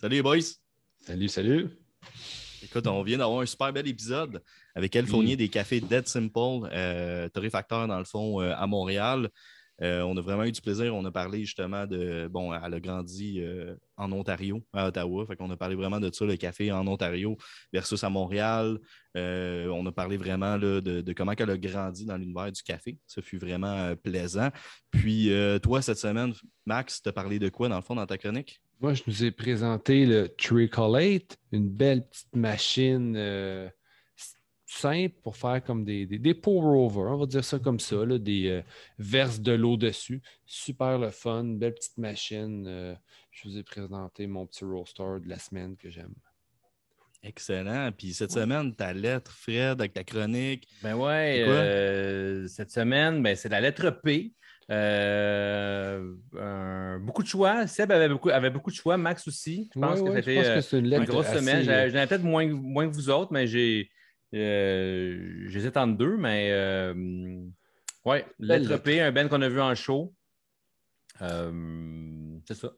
Salut les boys! Salut, salut! Écoute, on vient d'avoir un super bel épisode avec Elle Fournier des cafés Dead Simple, euh, torréfacteur dans le fond euh, à Montréal. Euh, on a vraiment eu du plaisir. On a parlé justement de. Bon, elle a grandi euh, en Ontario, à Ottawa. Fait qu'on a parlé vraiment de ça, le café en Ontario versus à Montréal. Euh, on a parlé vraiment de, comment elle a grandi dans l'univers du café. Ça fut vraiment euh, plaisant. Puis, euh, toi, cette semaine, Max, t'as parlé de quoi dans le fond dans ta chronique? Moi, je nous ai présenté le Tricolate, une belle petite machine simple pour faire comme des, des, des pour-over, on va dire ça comme ça, là, des euh, verses de l'eau dessus. Super le fun, belle petite machine. euh, je vous ai présenté mon petit roaster de la semaine que j'aime. Excellent. Puis cette semaine, ta lettre, Fred, avec ta chronique. Ben ouais, euh, cette semaine, ben, c'est la lettre P. Euh, un- beaucoup de choix. Seb avait beaucoup, avait beaucoup de choix. Max aussi. Je pense Ouais, que ouais, c'était je pense que c'est une une lettre grosse assez, semaine. J'en j'en ai peut-être moins, moins que vous autres, mais j'ai. Euh, J'hésite entre deux, mais. Euh, ouais, P, un Ben qu'on a vu en show. Euh, c'est ça.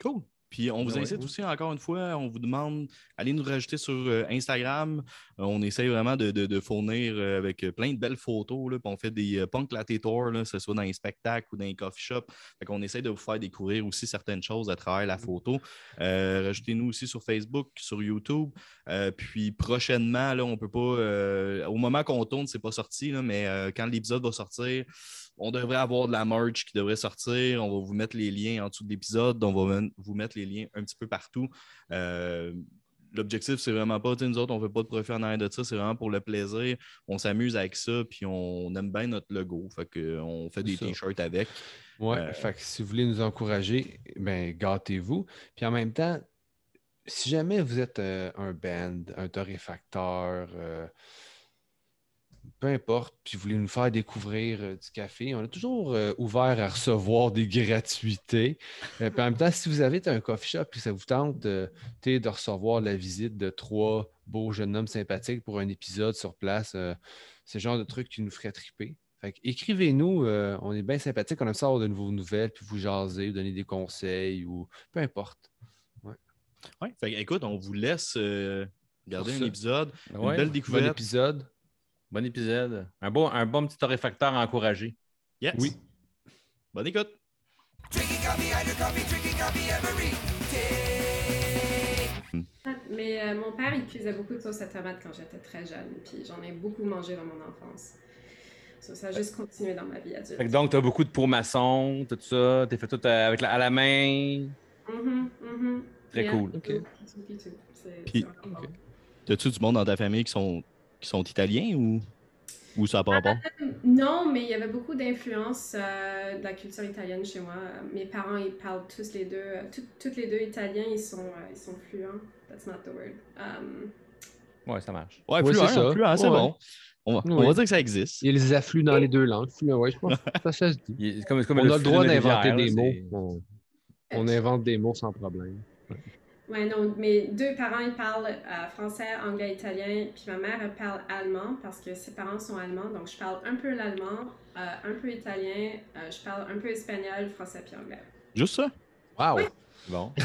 Cool. Puis on vous incite ouais. aussi, encore une fois, on vous demande, allez nous rajouter sur euh, Instagram. Euh, on essaye vraiment de, de- de fournir euh, avec plein de belles photos. Là, puis on fait des punk latte tours, là, que ce soit dans les spectacles ou dans les coffee shops. Fait qu'on essaye de vous faire découvrir aussi certaines choses à travers la photo. Euh, Rajoutez-nous aussi sur Facebook, sur YouTube. Euh, puis prochainement, là, on peut pas. euh, au moment qu'on tourne, c'est pas sorti, là, mais quand l'épisode va sortir, on devrait avoir de la merch qui devrait sortir. On va vous mettre les liens en dessous de l'épisode. On va vous mettre les liens un petit peu partout. Euh, L'objectif, c'est vraiment pas, nous autres, on ne fait pas de profit en arrière de ça, c'est vraiment pour le plaisir. On s'amuse avec ça, puis on aime bien notre logo. Fait que, on fait des t-shirts avec. Ouais, Euh, fait que si vous voulez nous encourager, ben gâtez-vous. Puis en même temps, si jamais vous êtes euh, un band, un torréfacteur, euh, peu importe, puis vous voulez nous faire découvrir euh, du café, on est toujours euh, ouvert à recevoir des gratuités. Euh, puis en même temps, si vous avez un coffee shop et ça vous tente sais, de recevoir la visite de trois beaux jeunes hommes sympathiques pour un épisode sur place, c'est le genre de truc qui nous ferait triper. Écrivez-nous, on est bien sympathique, on aime ça avoir de nouveaux nouvelles, puis vous jaser, vous donner des conseils ou peu importe. Ouais. Fait que, écoute, on vous laisse Sur un épisode. Une belle découverte. épisode. Bon épisode. Un bon, un bon petit torréfacteur encouragé. Yes. Oui. Bonne écoute. Mais euh, mon père, il cuisait beaucoup de sauce à tomate quand j'étais très jeune, puis j'en ai beaucoup mangé dans mon enfance. So, ça a juste continué dans ma vie adulte. Fait que donc, tu as beaucoup de pour maçon, tout ça. Tu fait tout euh, avec la, à la main. Mhm, mhm. Très Yeah, cool. tout, Ok. tout, tout, tout. C'est- Puis- c'est vraiment bon. As-tu du monde dans ta famille qui sont, qui sont italiens ou, ou ça n'a pas rapport? Non, mais il y avait beaucoup d'influence euh, de la culture italienne chez moi. Mes parents, ils parlent tous les deux, euh, tout- toutes les deux italiens, ils sont, euh, ils sont fluents. That's not the word. Um, Ouais, ça marche. Ouais, Ouais, fluent, c'est ça. fluent, c'est Ouais. bon. On va, on Oui. va dire que ça existe. Il y a les afflux dans les deux langues. Ouais, je pense que ça, ça se dit. Comme, comme On a le droit d'inventer des mots. on invente des mots sans problème. Ouais, non, mes deux parents, ils parlent euh, français, anglais, italien, puis ma mère, elle parle allemand parce que ses parents sont allemands, donc je parle un peu l'allemand, euh, un peu italien, euh, je parle un peu espagnol, français puis anglais. Juste ça? Wow! Bon.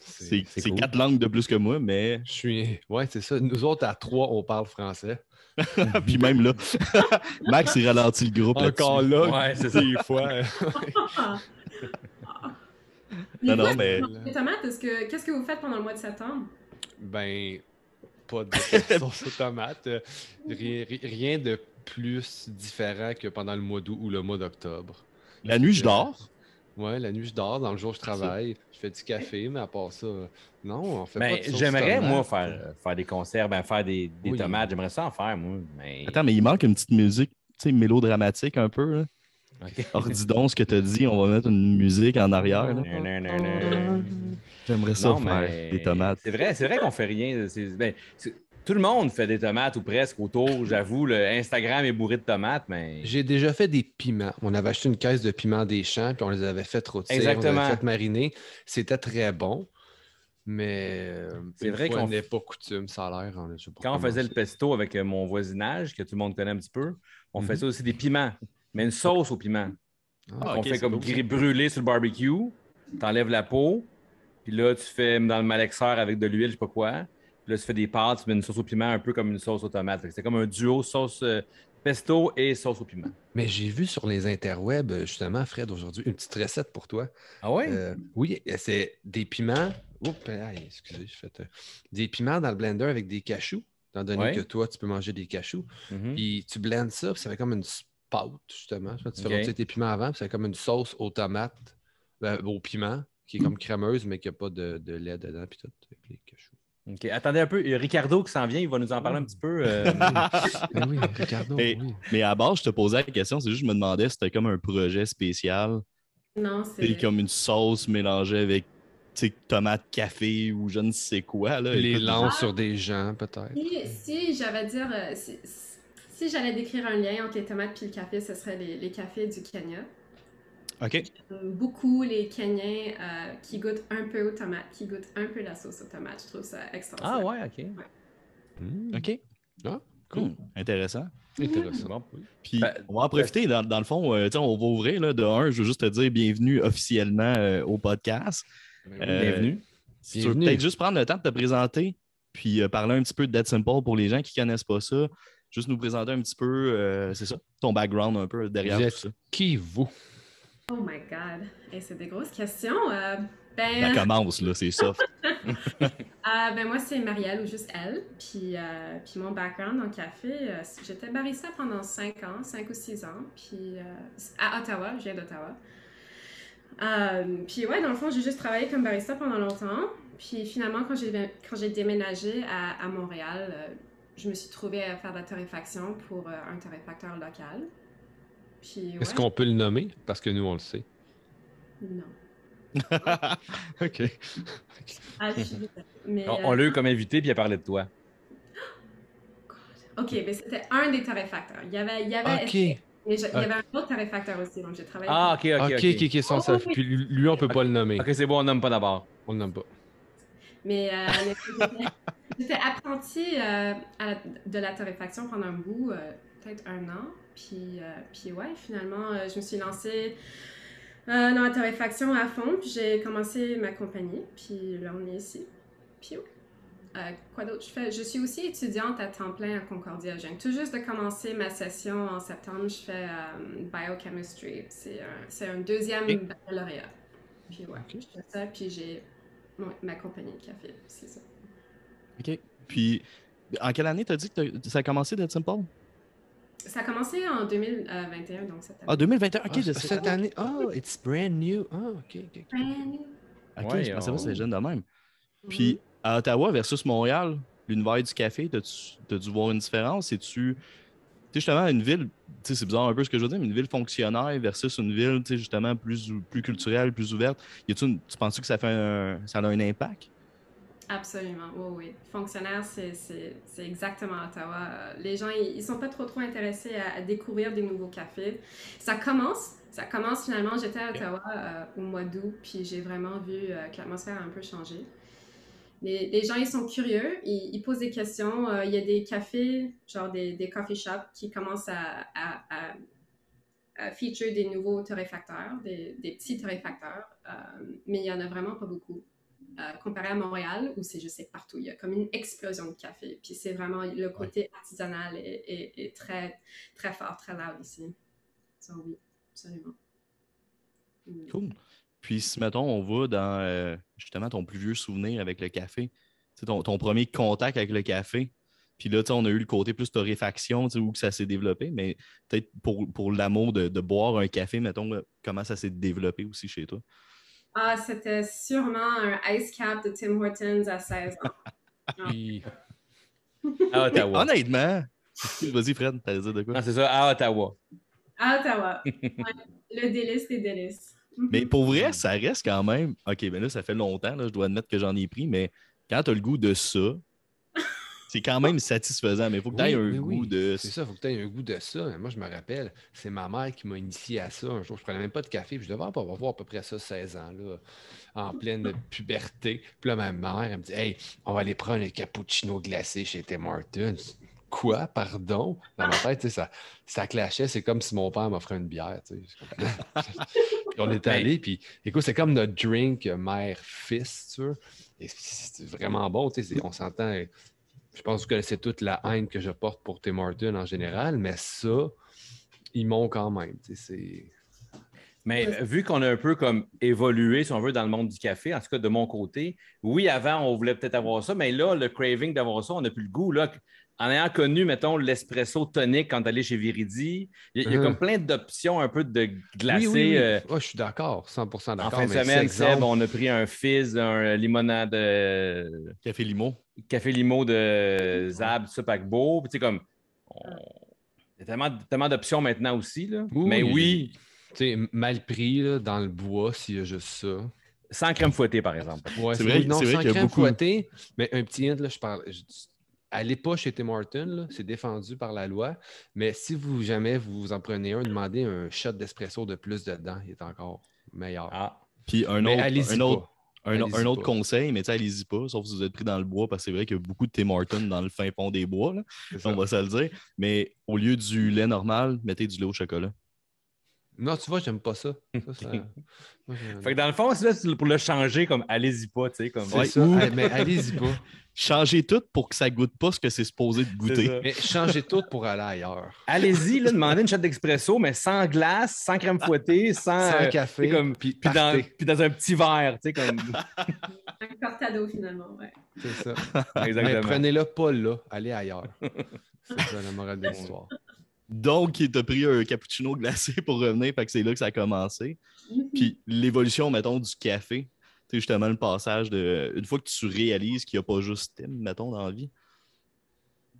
C'est c'est c'est cool. quatre langues de plus que moi, mais. Je suis. Ouais, c'est ça. Nous autres, à trois, on parle français. Puis même là, Max, il ralentit le groupe. Encore là, Ouais, c'est ça. des fois. Non, non, mais- Les tomates, est-ce que, qu'est-ce que vous faites pendant le mois de septembre? Ben, pas de sauce aux tomates. Rien, ri- rien de plus différent que pendant le mois d'août ou le mois d'octobre. La nuit, je dors. Ouais, la nuit, je dors. Dans le jour, je travaille. Je fais du café, mais à part ça, non, on fait Ben, pas de sauce j'aimerais, moi, faire, faire des conserves, ben, faire des, des Oui. tomates. J'aimerais ça en faire, moi. Mais... Attends, mais il manque une petite musique, tu sais, mélodramatique un peu. Là. Ok. Alors, dis donc ce que tu as dit, on va mettre une musique en arrière. là. Non, non, non, non. J'aimerais ça Non, faire mais des tomates. C'est vrai, c'est vrai qu'on fait rien. Ben, tout le monde fait des tomates ou presque autour. J'avoue, le Instagram est bourré de tomates, mais. J'ai déjà fait des piments. On avait acheté une caisse de piments des champs, puis on les avait fait rôtir, on Exactement. les avait fait mariner. C'était très bon, mais euh, C'est vrai qu'on- n'est pas coutume, ça a l'air. hein, Quand on faisait le pesto avec euh, mon voisinage, que tout le monde connaît un petit peu, on Mhm. faisait aussi des piments, mais une sauce aux piments. Ah, on fait comme gris- brûler sur le barbecue, t'enlèves la peau, Puis là, tu fais dans le malaxeur avec de l'huile, je sais pas quoi. Puis là, tu fais des pâtes, tu mets une sauce au piment un peu comme une sauce aux tomates. C'est comme un duo sauce euh, pesto et sauce au piment. Mais j'ai vu sur les interwebs, justement, Fred, aujourd'hui, une petite recette pour toi. Ah ouais? Euh, oui, c'est des piments. Oups, aïe, excusez, je fais. Des piments dans le blender avec des cachous, étant donné Ouais. que toi, tu peux manger des cachous. Mhm. Puis tu blends ça, puis ça fait comme une pâte, justement. Tu fais tes piments avant, fait comme une sauce aux tomates, ben, au piment, qui est comme crémeuse, mais qui n'a pas de, de lait dedans, puis tout, avec les cachous. OK. Attendez un peu. Il y a Ricardo qui s'en vient. Il va nous en parler un petit peu. euh, Ben oui, Ricardo, oui. Mais à base, je te posais la question, c'est juste que je me demandais si c'était comme un projet spécial. Non, C'est c'est. comme une sauce mélangée avec tu sais, tomate, café ou je ne sais quoi. Là. Les Écoute, lance sur des gens, peut-être. Si, si j'avais à dire, euh, si, si j'allais décrire un lien entre les tomates et le café, ce serait les, les cafés du Kenya. OK. J'aime Beaucoup les Kenyans euh, qui goûtent un peu aux tomates, qui goûtent un peu la sauce aux tomates. Je trouve ça Ah extraordinaire. ouais, OK. Hmm, OK. Ah, cool. Cool. Intéressant. Intéressant. Bon. Puis Ben, on va en profiter. Dans, dans le fond, euh, on va ouvrir. Là, de un, je veux juste te dire bienvenue officiellement euh, au podcast. Ben oui. Euh, Bienvenue. Si tu veux Bienvenue. peut-être juste prendre le temps de te présenter, puis euh, parler un petit peu de Dead Simple pour les gens qui ne connaissent pas ça. Juste nous présenter un petit peu, euh, c'est ça, ton background un peu derrière Vous tout ça. qui, vous? Oh my God. Et c'est des grosses questions. Euh, Ça ben, commence, là, c'est soft. euh, ben, moi, c'est Marielle ou juste elle. Puis, euh, puis mon background en café, euh, j'étais barista pendant 5 ans, 5 ou 6 ans. Puis euh, à Ottawa, je viens d'Ottawa. Puis ouais, dans le fond, j'ai juste travaillé comme barista pendant longtemps. Puis finalement, quand j'ai, quand j'ai déménagé à, à Montréal, euh, je me suis trouvée à faire de la torréfaction pour euh, un torréfacteur local. Puis ouais, Est-ce qu'on peut le nommer? Parce que nous, on le sait. Non. OK. Ah, je suis désolée. Mais, On, euh, on l'a eu comme invité, puis il a parlé de toi. OK, mais c'était un des torréfacteurs. Il y avait, il y avait, OK. mais je- il y avait un autre torréfacteur aussi, donc j'ai travaillé. Ah, OK, OK. OK, OK, OK, sans Oh, ça. oui. Puis lui, on peut pas le nommer. OK, c'est bon, on nomme pas d'abord. On le nomme pas. Mais, euh, j'étais- apprentie euh, à de la torréfaction pendant un bout, euh, peut-être un an. Puis, euh, puis ouais, finalement, euh, je me suis lancée dans la torréfaction à fond. Puis j'ai commencé ma compagnie. Puis là, on est ici. Puis ouais. Euh, quoi d'autre? Je fais? Je suis aussi étudiante à temps plein à Concordia. Je viens tout juste de commencer ma session en septembre. Je fais biochemistry. C'est un, un deuxième Et- baccalauréat. Puis ouais, je fais ça. Puis j'ai ouais, ma compagnie de café. C'est ça. OK. Puis, en quelle année t'as dit que t'as- ça a commencé Dead Simple? Ça a commencé en 2021, donc cette année. Ah, 2021. OK, Ah, cette année. Oh, it's brand new. Ah, OK, OK. ok. Brand new. OK, Ouais, je pensais pas que c'était jeune de même. Puis, à Ottawa versus Montréal, l'univers du café, t'as-tu t'as dû voir une différence? C'est-tu. Tu justement, une ville, tu sais, c'est bizarre un peu ce que je veux dire, mais une ville fonctionnaire versus une ville, tu justement, plus, plus culturelle, plus ouverte. Y tu penses que ça, fait un, ça a un impact? Absolument, oui, oui. Fonctionnaire, c'est- exactement Ottawa. Les gens, ils, ils sont pas trop trop intéressés à, à découvrir des nouveaux cafés. Ça commence, ça commence finalement. J'étais à Ottawa euh, au mois d'août, puis j'ai vraiment vu euh, que l'atmosphère a un peu changé. Les, les gens, ils sont curieux, ils, ils posent des questions. Euh, Il y a des cafés, genre des, des coffee shops, qui commencent à, à, à, à feature des nouveaux torréfacteurs, des, des petits torréfacteurs, euh, mais il y en a vraiment pas beaucoup euh, comparé à Montréal, où c'est, je sais, partout. Il y a comme une explosion de café. Puis c'est vraiment, le côté artisanal est, est- est très, très fort, très loud ici. Oui, absolument. Mm. Cool. Puis, si, mettons, on va dans euh, justement ton plus vieux souvenir avec le café, tu sais, ton, ton premier contact avec le café, puis là, tu sais, on a eu le côté plus torréfaction, tu sais, où que ça s'est développé, mais peut-être pour, pour l'amour de, de boire un café, mettons, euh, comment ça s'est développé aussi chez toi? Ah, c'était sûrement un ice cap de Tim Hortons à 16 ans. Puis, À Ottawa. Honnêtement, vas-y, Fred, t'allais dire de quoi? Non, c'est ça, à Ottawa. À Ottawa. Ouais, le délice des délices. Mhm. Mais pour vrai, ça reste quand même. OK, ben là, ça fait longtemps, là, je dois admettre que j'en ai pris, mais quand tu as le goût de ça, c'est quand même satisfaisant. Mais il faut que tu aies Oui, un oui, goût oui. de. C'est ça, il faut que tu aies un goût de ça. Moi, je me rappelle, c'est ma mère qui m'a initié à ça. Un jour, je prenais même pas de café, puis je devais avoir avoir à peu près ça 16 ans, là, en pleine puberté. Puis là, ma mère, elle me dit Hey, on va aller prendre un cappuccino glacé chez Tim Hortons. Quoi, pardon? Dans ma tête, ça, ça clashait. C'est comme si mon père m'offrait une bière. on est Ben- allé, puis écoute, c'est comme notre drink mère-fils, tu vois. Et c'est vraiment bon, tu sais. On s'entend. Je pense que vous connaissez toute la haine que je porte pour Tim Hortons en général, mais ça, ils m'ont quand même. tu sais, C'est. Mais vu qu'on a un peu comme évolué, si on veut, dans le monde du café, en tout cas de mon côté, oui, avant, on voulait peut-être avoir ça, mais là, le craving d'avoir ça, on n'a plus le goût. Là. En ayant connu, mettons, l'espresso tonique quand t'allais chez Viridi, il y a, il y a Mhm. comme plein d'options un peu de glacé. Oui, oui, oui. euh, Ouais, je suis d'accord, 100% en d'accord. fin de semaine, Seb, on a pris un fizz, un limonade euh, Café Limo. café limo de Zab, ça, paquebot. Puis, tu sais, comme. on- Il y a tellement, tellement d'options maintenant aussi. Là. Oui, mais oui. Tu sais, mal pris là, dans le bois, s'il y a juste ça. sans crème fouettée, par exemple. Ouais, C'est vrai- non, c'est vrai sans qu'il y a crème beaucoup- fouettée, mais un petit hint, là, je parle. je- allez pas chez Tim Hortons, c'est défendu par la loi. Mais si vous jamais vous en prenez un, demandez un shot d'espresso de plus dedans, il est encore meilleur. Ah. Puis un autre, allez-y un autre, pas. un, Allez-y un autre pas. conseil, mais allez-y pas, sauf si vous êtes pris dans le bois, parce que c'est vrai qu'il y a beaucoup de Tim Hortons dans le fin fond des bois, là, on va se le dire. Mais au lieu du lait normal, mettez du lait au chocolat. Non, tu vois, j'aime pas ça. Ça, ça- moi, je- Fait que dans le fond, c'est pour le changer, comme allez-y pas, tu sais. Comme... Ouais, ça. ou- mais allez-y pas. Changez tout pour que ça goûte pas ce que c'est supposé de goûter. Mais changez tout pour aller ailleurs. Allez-y, là, demandez une shot d'expresso, mais sans glace, sans crème fouettée, sans. Sans euh, café, comme- puis puis, dans, partez. puis dans un petit verre, tu sais, comme. Un cortado, finalement, ouais. C'est ça. Mais Exactement. prenez-le pas là, allez ailleurs. C'est ça la morale de l'histoire. Donc, il t'a pris un cappuccino glacé pour revenir, fait que c'est là que ça a commencé. Mhm. Puis l'évolution, mettons, du café. Sais, justement, le passage de. Une fois que tu réalises qu'il n'y a pas juste Tim, mettons, dans la vie.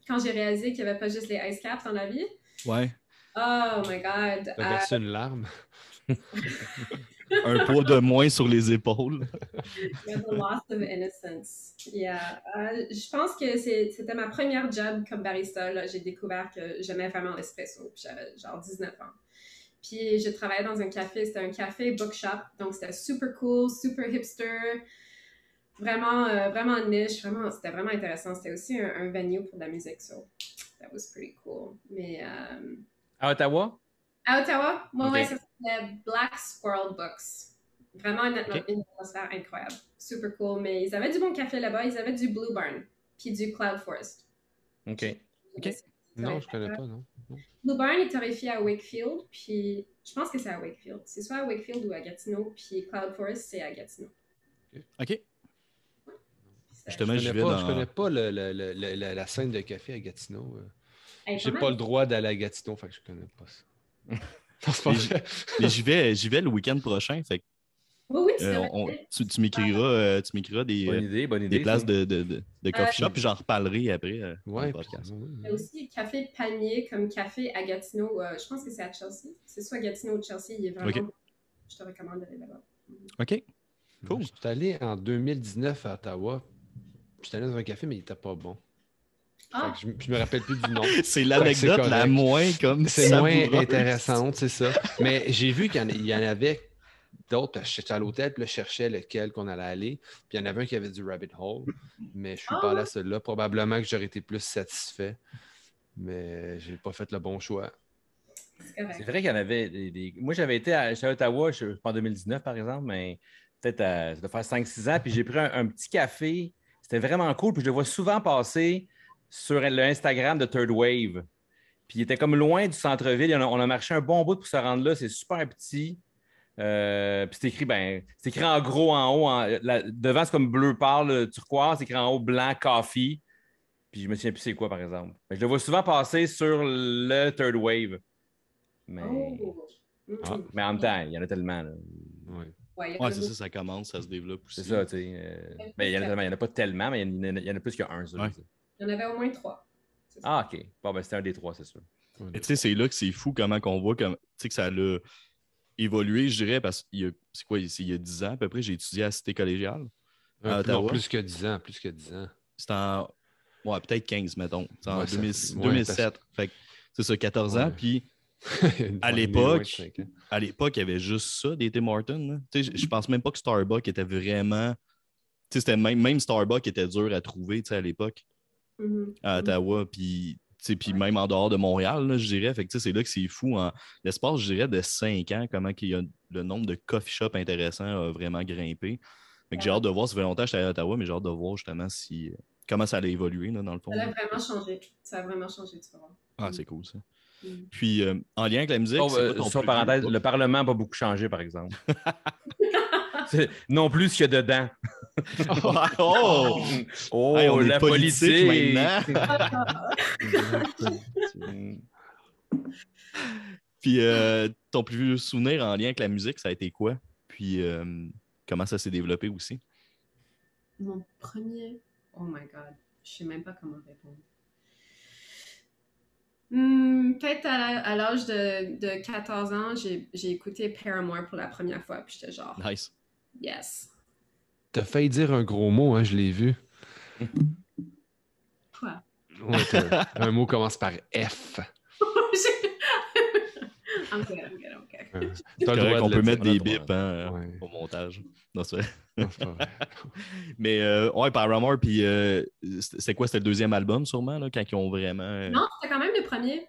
Quand j'ai réalisé qu'il n'y avait pas juste les ice caps dans la vie, Ouais. oh my god. T'as euh, versé une larme. Un poids de moins sur les épaules. Yeah, the loss of innocence. Yeah. Euh, je pense que c'est- c'était ma première job comme barista. là. J'ai découvert que j'aimais vraiment l'espresso. J'avais genre 19 ans. Puis je travaillais dans un café. C'était un café bookshop. Donc c'était super cool, super hipster. Vraiment, euh, vraiment niche. Vraiment, c'était vraiment intéressant. C'était aussi un, un venue pour de la musique. So that was pretty cool. Mais euh, À Ottawa? à Ottawa, moi, Ok. ouais, ça s'appelait Black Squirrel Books. Vraiment une, atmosphère incroyable. Super cool. Mais ils avaient du bon café là-bas. Ils avaient du Blue Barn. Puis du Cloud Forest. OK. Ok. Non, je connais pas, non. Blue Barn est torréfié à Wakefield. Puis je pense que c'est à Wakefield. C'est soit à Wakefield ou à Gatineau. Puis Cloud Forest, c'est à Gatineau. OK. C'est- Justement, Je connais pas, dans. je connais pas le- le- le- le- la, scène de café à Gatineau. euh. Hey, J'ai pas le droit d'aller à Gatineau, fait que je connais pas ça. Mais j'y vais, j'y vais le week-end prochain. Fait Oui, oui, tu euh, on- tu, tu m'écriras, euh, tu m'écriras des, Bonne euh, idée, bonne idée. des places de, de, de, de coffee Euh, shop, puis j'en reparlerai après euh, Ouais, podcast. Il y a aussi Café Palmier comme café à Gatineau. euh, je pense que c'est à Chelsea. C'est soit Gatineau ou Chelsea. Il est vraiment. Je te recommande d'aller là-bas. OK. Cool. Je suis allé en 2019 à Ottawa. J'étais allé dans un café, mais il était pas bon. Ah, je, je me rappelle plus du nom. C'est l'anecdote la moins comme C'est moins intéressante, c'est ça. Mais j'ai vu qu'il y en- il y, en avait d'autres. J'étais à l'hôtel, puis là, je cherchais lequel qu'on allait aller. Puis il y en avait un qui avait du Rabbit Hole. Mais je suis Ah pas allé à celui-là. Probablement que j'aurais été plus satisfait. Mais j'ai pas fait le bon choix. c'est vrai qu'il y en avait des. des- Moi, j'avais été à, Ottawa, je, pas en 2019, par exemple, mais peut-être à- ça doit faire 5-6 ans. Puis j'ai pris un, un petit café. C'était vraiment cool. Puis je le vois souvent passer sur le Instagram de Third Wave. Puis il était comme loin du centre-ville. On a, on a marché un bon bout pour se rendre là. C'est super petit. Euh, puis c'est écrit, ben, c'est écrit en gros en haut. en- la- devant, c'est comme bleu pâle, turquoise. C'est écrit en haut blanc, coffee. Puis je me souviens plus c'est quoi, par exemple. Mais je le vois souvent passer sur le Third Wave. Mais, Oh. Ah, mais en même temps, il y en a tellement. là. Ouais. C'est ça, ça commence, ça se développe aussi. C'est ça, tu sais. euh, ben, il y en a tellement. Il n'y en a pas tellement, mais il y en a, il y en a plus qu'un. Ouais. Il y en avait au moins trois. Ah, OK. Bon, ben, c'était un des trois, c'est sûr. Et tu sais, c'est là que c'est fou comment qu'on voit comme, tu sais, que ça a évolué, je dirais, parce qu'il y a, c'est quoi, il y a 10 ans à peu près, j'ai étudié à la Cité collégiale. À non, plus que 10 ans, plus que 10 ans. C'était en, ouais, peut-être 15, mettons. C'est en Ouais, ça 2000 fait- ouais, 2007. Fait que c'est ça, 14 ans. Puis À l'époque, à l'époque, il y avait juste ça, des Tim Hortons. là. Tu sais, Je je pense même pas que Starbucks était vraiment. Tu sais, c'était même, même Starbucks était dur à trouver tu sais, à l'époque Mhm. à Ottawa. Puis, puis même en dehors de Montréal, là, je dirais. Fait que, tu sais, c'est là que c'est fou. En l'espace, je dirais, de 5 ans, comment qu'il y a le nombre de coffee shops intéressants a vraiment grimpé. Fait que j'ai hâte de voir, ça fait longtemps que j'étais à Ottawa, mais j'ai hâte de voir justement si comment ça allait évoluer là, dans le fond. Ça a vraiment changé. Ça a vraiment changé, tu vois. Ah, c'est cool ça. Mm. Puis euh, en lien avec la musique, Oh, euh, sur parenthèse, le Parlement n'a pas beaucoup changé, par exemple. Non plus ce qu'il y a dedans. oh! Oh, Hey, on est la politique politique! maintenant. Puis euh, ton plus vieux souvenir en lien avec la musique, ça a été quoi? Puis euh, comment ça s'est développé aussi? Mon premier. Oh my god. Je sais même pas comment répondre. Hmm, Peut-être à, à l'âge de, de 14 ans, j'ai j'ai écouté Paramore pour la première fois, puis j'étais genre, Nice. yes. T'as failli dire un gros mot, hein, je l'ai vu. Quoi? Ouais, un mot commence par F. T'as le correct, droit on peut mettre des bips hein, Ouais. au montage. Non, c'est vrai. Mais euh, ouais, Paramore, puis euh, c'est c'est quoi? C'était le deuxième album sûrement, là, quand ils ont vraiment. euh, Non, c'était quand même le premier.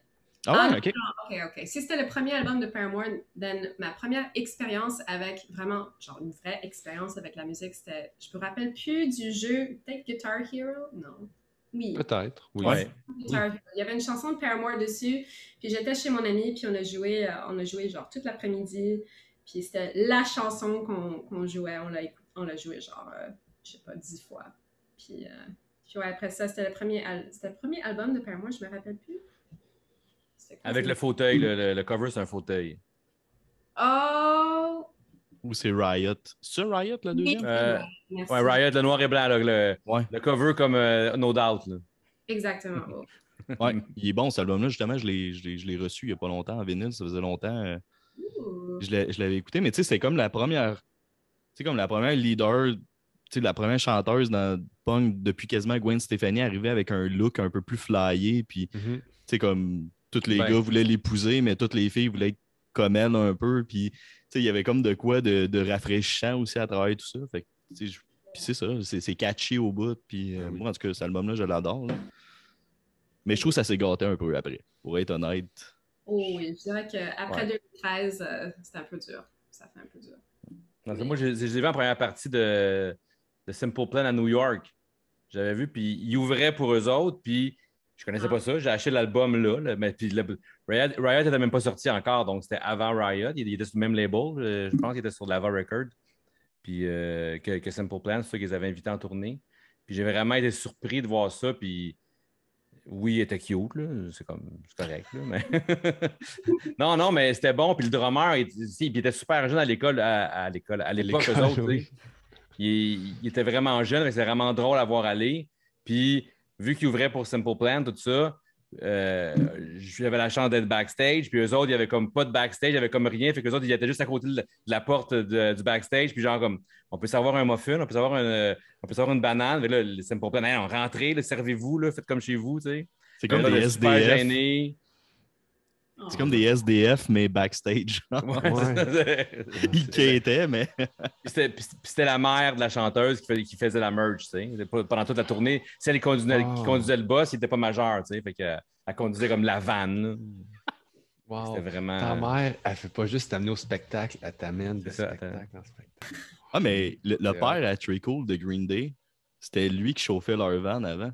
Ah ouais, Ah, ok. Ok, ok. Si c'était le premier album de Paramore, then ma première expérience avec vraiment, genre une vraie expérience avec la musique, c'était, je me rappelle plus du jeu, peut-être Guitar Hero? Non. Oui. Peut-être, oui. Ouais. Guitar Hero. Il y avait une chanson de Paramore dessus, puis j'étais chez mon ami, puis on a joué, euh, on a joué genre toute l'après-midi, puis c'était la chanson qu'on jouait, on l'a écou- on l'a joué genre, euh, je sais pas, dix fois. Puis, euh, puis ouais, après ça, c'était le premier, al- le premier album de Paramore, je me rappelle plus. Avec c'est- le fauteuil, le, le- le cover, c'est un fauteuil. Oh! Ou c'est Riot. C'est Riot le deuxième? Euh. Ouais, Riot, le noir et blanc, là, le, Ouais. le cover comme euh, No Doubt. là. Exactement. oh. Ouais, il est bon cet album-là, justement, je l'ai- je l'ai je l'ai reçu il n'y a pas longtemps en vinyle, ça faisait longtemps. euh, Ouh. je l'ai- je l'avais écouté, mais tu sais, c'est comme la première. Tu sais, comme la première leader, tu sais, la première chanteuse dans punk depuis quasiment Gwen Stefani arrivait avec un look un peu plus flyé, puis Mhm. tu sais, comme tous les Ben. gars voulaient l'épouser, mais toutes les filles voulaient être comme elle un peu, puis tu sais, il y avait comme de quoi de, de rafraîchissant aussi à travers tout ça. Fait que, tu sais, je- puis c'est ça, c'est c'est catchy au bout, puis euh, oui. moi, en tout cas, cet album-là, je l'adore. là. Mais je trouve que ça s'est gâté un peu après, pour être honnête. Oh oui, je dirais qu'après Ouais. 2013, euh, c'était un peu dur. Ça fait un peu dur. Non, Moi, je, je l'ai vu en première partie de, de Simple Plan à New York. J'avais vu, puis ils ouvraient pour eux autres, puis je connaissais Ah. pas ça. J'ai acheté l'album là, là, mais puis le- Riot, Riot n'était même pas sorti encore, donc c'était avant Riot. Il, il était sur le même label. euh, je pense qu'il était sur Lava Record, puis euh, que, que Simple Plan, c'est ça qu'ils avaient invité en tournée. Puis j'ai vraiment été surpris de voir ça, puis oui, il était cute, là. C'est comme c'est correct, là, mais... non, non, mais c'était bon. Puis le drummer, il, il était super jeune à l'école, à, à l'école, à l'époque, eux l'école, autres, tu oui. sais. Il, il était vraiment jeune, mais c'est vraiment drôle à voir aller. Puis, vu qu'il ouvrait pour Simple Plan, tout ça, euh, j'avais la chance d'être backstage. Puis eux autres, il n'y avait comme pas de backstage, il n'y avait comme rien. Fait que autres, ils étaient juste à côté de la, porte de- du backstage. Puis genre, comme, on peut savoir un muffin, on peut savoir, un- on peut savoir une banane. Mais là, le Simple Plan, hey, on rentrez, servez-vous, faites comme chez vous, tu sais. C'est comme des SDF. gêné. C'est comme des SDF, mais backstage. Ouais. Ils quêtaient, mais. Puis c'était, la mère de la chanteuse qui, faisait la merch, tu sais. Pendant toute la tournée, celle qui conduisait, Ah. qui conduisait le boss, il n'était pas majeur, tu sais. Fait que, elle conduisait comme la vanne. Wow. C'était vraiment. Ta mère, elle fait pas juste t'amener au spectacle, elle t'amène de ça, spectacle en spectacle. Ah, mais le, le père à Treacle de Green Day, c'était lui qui chauffait leur van avant.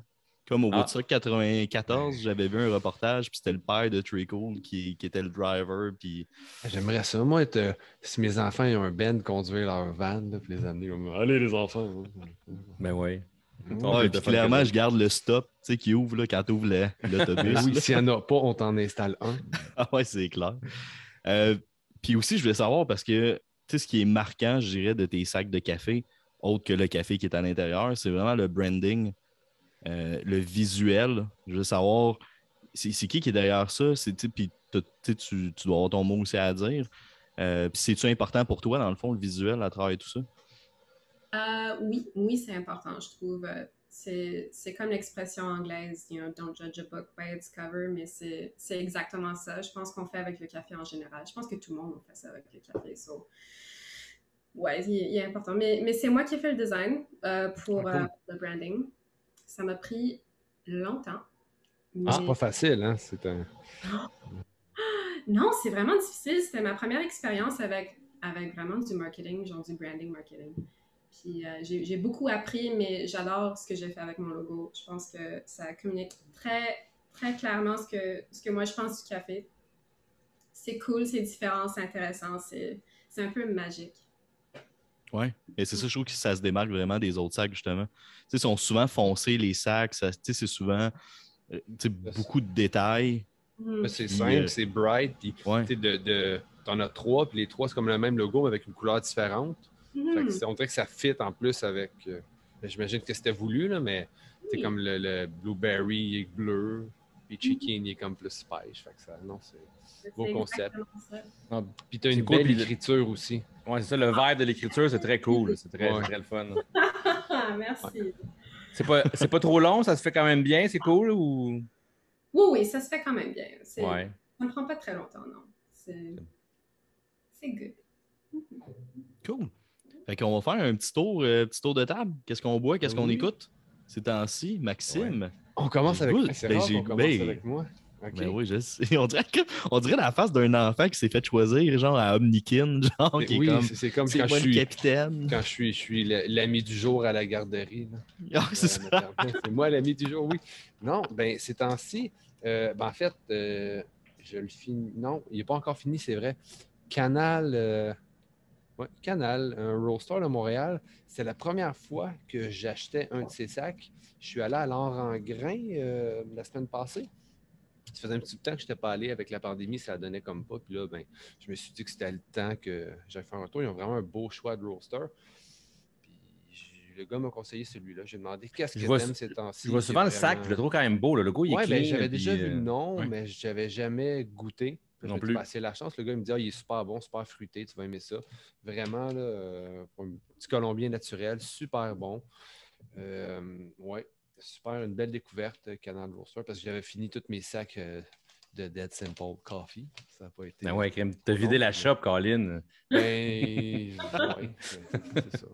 Comme au Ah. Woodstock 94, j'avais vu un reportage, puis c'était le père de Treacle qui, qui était le driver. Puis... J'aimerais ça, moi, être, euh, si mes enfants ont un band, conduire leur van, là, puis les amener comme Allez, les enfants. Ben oui. On Ouais, clairement, je garde le stop tu sais, qui ouvre là, quand tu ouvres l'autobus. oui, là. s'il n'y en a pas, on t'en installe un. Ah ouais, c'est clair. Euh, puis aussi, je voulais savoir parce que ce qui est marquant, je dirais, de tes sacs de café, autre que le café qui est à l'intérieur, c'est vraiment le branding, euh, le visuel. Je veux savoir, c'est qui qui est derrière ça? Puis tu, tu dois avoir ton mot aussi à dire. Euh, puis c'est-tu important pour toi, dans le fond, le visuel à travers tout ça? Euh, oui, oui, c'est important, je trouve. C'est comme l'expression anglaise, you know, don't judge a book by its cover, mais c'est exactement ça. Je pense qu'on fait avec le café en général. Je pense que tout le monde fait ça avec le café. So. Ouais, il, il est important. Mais, mais c'est moi qui ai fait le design euh, pour Ah, le branding. Ça m'a pris longtemps. Ah, C'est mais- pas facile, hein? C'est un... Non, c'est vraiment difficile. C'était ma première expérience avec, avec vraiment du marketing, genre du branding marketing. Puis euh, j'ai beaucoup appris, mais j'adore ce que j'ai fait avec mon logo. Je pense que ça communique très, très clairement ce que, ce que moi je pense du café. C'est cool, c'est différent, c'est intéressant, c'est un peu magique. Ouais. Et c'est ça, je trouve que ça se démarque vraiment des autres sacs, justement. Tu sais, ils sont souvent foncés, les sacs. ça- Tu sais, c'est souvent euh, tu sais, beaucoup de détails. Mhm. C'est simple, euh, c'est bright. Puis, Ouais. tu sais, de, de, t'en as trois, puis les trois, c'est comme le même logo, mais avec une couleur différente. Fait que Mhm. c'est- on dirait que ça fit en plus avec. euh, J'imagine que c'était voulu, là, mais c'est Oui. comme le, le blueberry bleu, puis chicken il est comme plus spice. Fait que ça, non, c'est... Beau concept. Ah, Puis t'as une cool, belle écriture aussi. Ouais, c'est ça, le vibe de l'écriture, c'est très cool. C'est très, Ouais. très le fun. Merci. C'est pas, c'est pas trop long, ça se fait quand même bien, c'est cool ou? Oui, oui, ça se fait quand même bien. Ouais. Ça ne prend pas très longtemps, non. C'est c'est good. Cool. Fait qu'on va faire un petit tour, euh, petit tour de table. Qu'est-ce qu'on boit, qu'est-ce qu'on Oui. écoute ces temps-ci? Maxime? On commence avec ben, rare commence ben, avec moi. Ben oui, je sais. On dirait, que- on dirait la face d'un enfant qui s'est fait choisir, genre à Omnikin, genre, qui est oui, comme. c'est- comme quand je moi suis, capitaine. quand je suis, je suis l'ami du jour à la garderie. Ah, c'est moi l'ami du jour, oui. Non, ben ces temps-ci, euh, ben, en fait, euh, je le finis. Non, il n'est pas encore fini, c'est vrai. Canal, euh, ouais, Canal, un roaster de Montréal. C'est la première fois que j'achetais un de ces sacs. Je suis allé à l'or en grain euh, la semaine passée. Ça faisait un petit temps que je n'étais pas allé avec la pandémie, ça donnait comme pas. Puis là, ben, je me suis dit que c'était le temps que j'aille faire un tour. Ils ont vraiment un beau choix de roaster. Puis le gars m'a conseillé celui-là. J'ai demandé qu'est-ce que t'aimes ces temps-ci? Je vois souvent le sac, je le trouve quand même beau. Le logo, il est Ouais, ben, j'avais puis, déjà vu euh, le nom, ouais. mais je n'avais jamais goûté. Puis je Non plus. c'est la chance? Le gars il me dit ah, il est super bon, super fruité, tu vas aimer ça. Vraiment, là, euh, un petit colombien naturel, super bon. Euh, ouais, super, une belle découverte, euh, Canal Roaster, parce que j'avais fini tous mes sacs euh, de Dead Simple Coffee. Ça n'a pas été. Ben ouais, crème. T'as vidé la shop, Colin. Ben, ouais, c'est ça.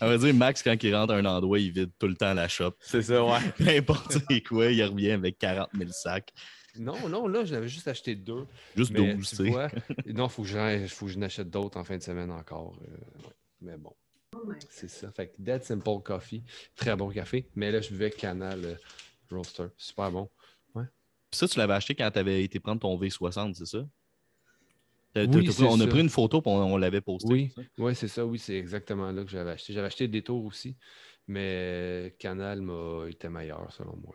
À vrai dire, Max, quand il rentre à un endroit, il vide tout le temps la shop. C'est ça, ouais. Peu importe c'est quoi, il revient avec 40 000 sacs. Non, non, là, j'avais juste acheté deux. Juste Mais 12, tu vois, non, il faut que j'en- faut que je n'achète d'autres en fin de semaine encore. euh, ouais. Mais bon, Oh c'est ça. Fait que Dead Simple Coffee, très bon café. Mais là, je buvais Canal euh, Roaster, super bon. Puis ça, tu l'avais acheté quand tu avais été prendre ton V60, c'est ça? Oui, on a ça. pris une photo et on, on l'avait posté. Oui, c'est ça? oui, c'est ça. Oui, c'est exactement là que j'avais acheté. J'avais acheté des tours aussi, mais Canal m'a été meilleur selon moi.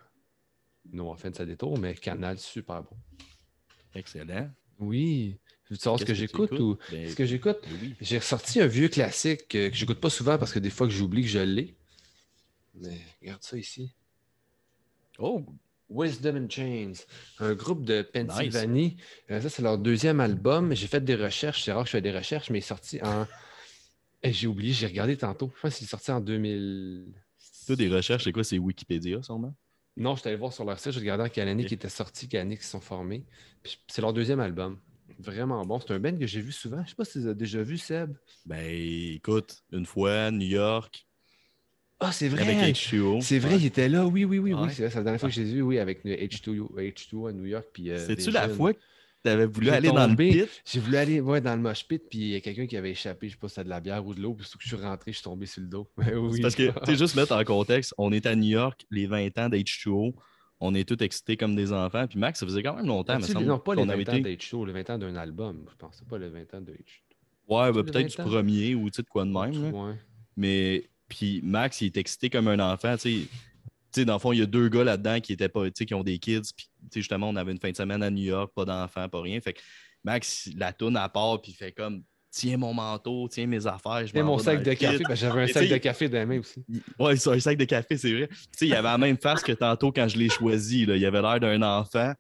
En fait, ça détour, mais Canal, super bon. Excellent. Oui. Tu veux savoir ce que j'écoute ou? Ben, ce que j'écoute? ben oui. J'ai ressorti un vieux classique euh, que j'écoute pas souvent parce que des fois que j'oublie que je l'ai. Mais regarde ça ici. Oh, Wisdom and Chains, un groupe de Pennsylvanie. Euh, ça, c'est leur deuxième album. J'ai fait des recherches. C'est rare que je fais des recherches, mais il est sorti en. Eh, j'ai oublié, j'ai regardé tantôt. Je pense qu'il est sorti en 2000. toi, des recherches, c'est quoi? C'est Wikipédia, sûrement? Non, je suis allé voir sur leur site. J'ai regardé en quelle année Ok. qui était sorti, quelle année qui sont formés. C'est leur deuxième album. Vraiment bon. C'est un band que j'ai vu souvent. Je sais pas si tu as déjà vu, Seb. Ben, écoute, une fois, New York, Ah, c'est vrai. avec H2O. C'est vrai, Ouais. il était là. Oui, oui, oui, oui. Ouais. C'est la dernière fois que j'ai vu, oui, avec le H2O, H2O à New York. euh, C'est-tu la fois que tu avais voulu J'ai aller dans le pit? J'ai voulu aller ouais, dans le mosh pit, puis il y a quelqu'un qui avait échappé, je sais pas si c'était de la bière ou de l'eau, puis surtout que je suis rentré, je suis tombé sur le dos. Oui. Parce que, tu sais, juste mettre en contexte, on est à New York, les 20 ans d'H2O, on est tous excités comme des enfants. Puis Max, ça faisait quand même longtemps, mais As-tu- semble non, pas les qu'on 20 avait ans été. de H2O, le 20 ans d'un album. Je pense pas le 20 ans de H2O. Ouais, ben, peut-être du 20 ans? premier ou tu sais, de quoi de même. Ouais. Mais puis Max, il est excité comme un enfant. Tu sais, sais, dans le fond, il y a deux gars là-dedans qui étaient pas, qui ont des kids. Puis, justement, on avait une fin de semaine à New York, pas d'enfants, pas rien. Fait que Max, la tourne à part, puis il fait comme Tiens mon manteau, tiens mes affaires. Je m'en mon sac de café, ben, j'avais un sac de café dans les mains aussi. Ouais, c'est un sac de café, c'est vrai. Tu sais, il avait la même face que tantôt quand je l'ai choisi. Là. Il avait l'air d'un enfant.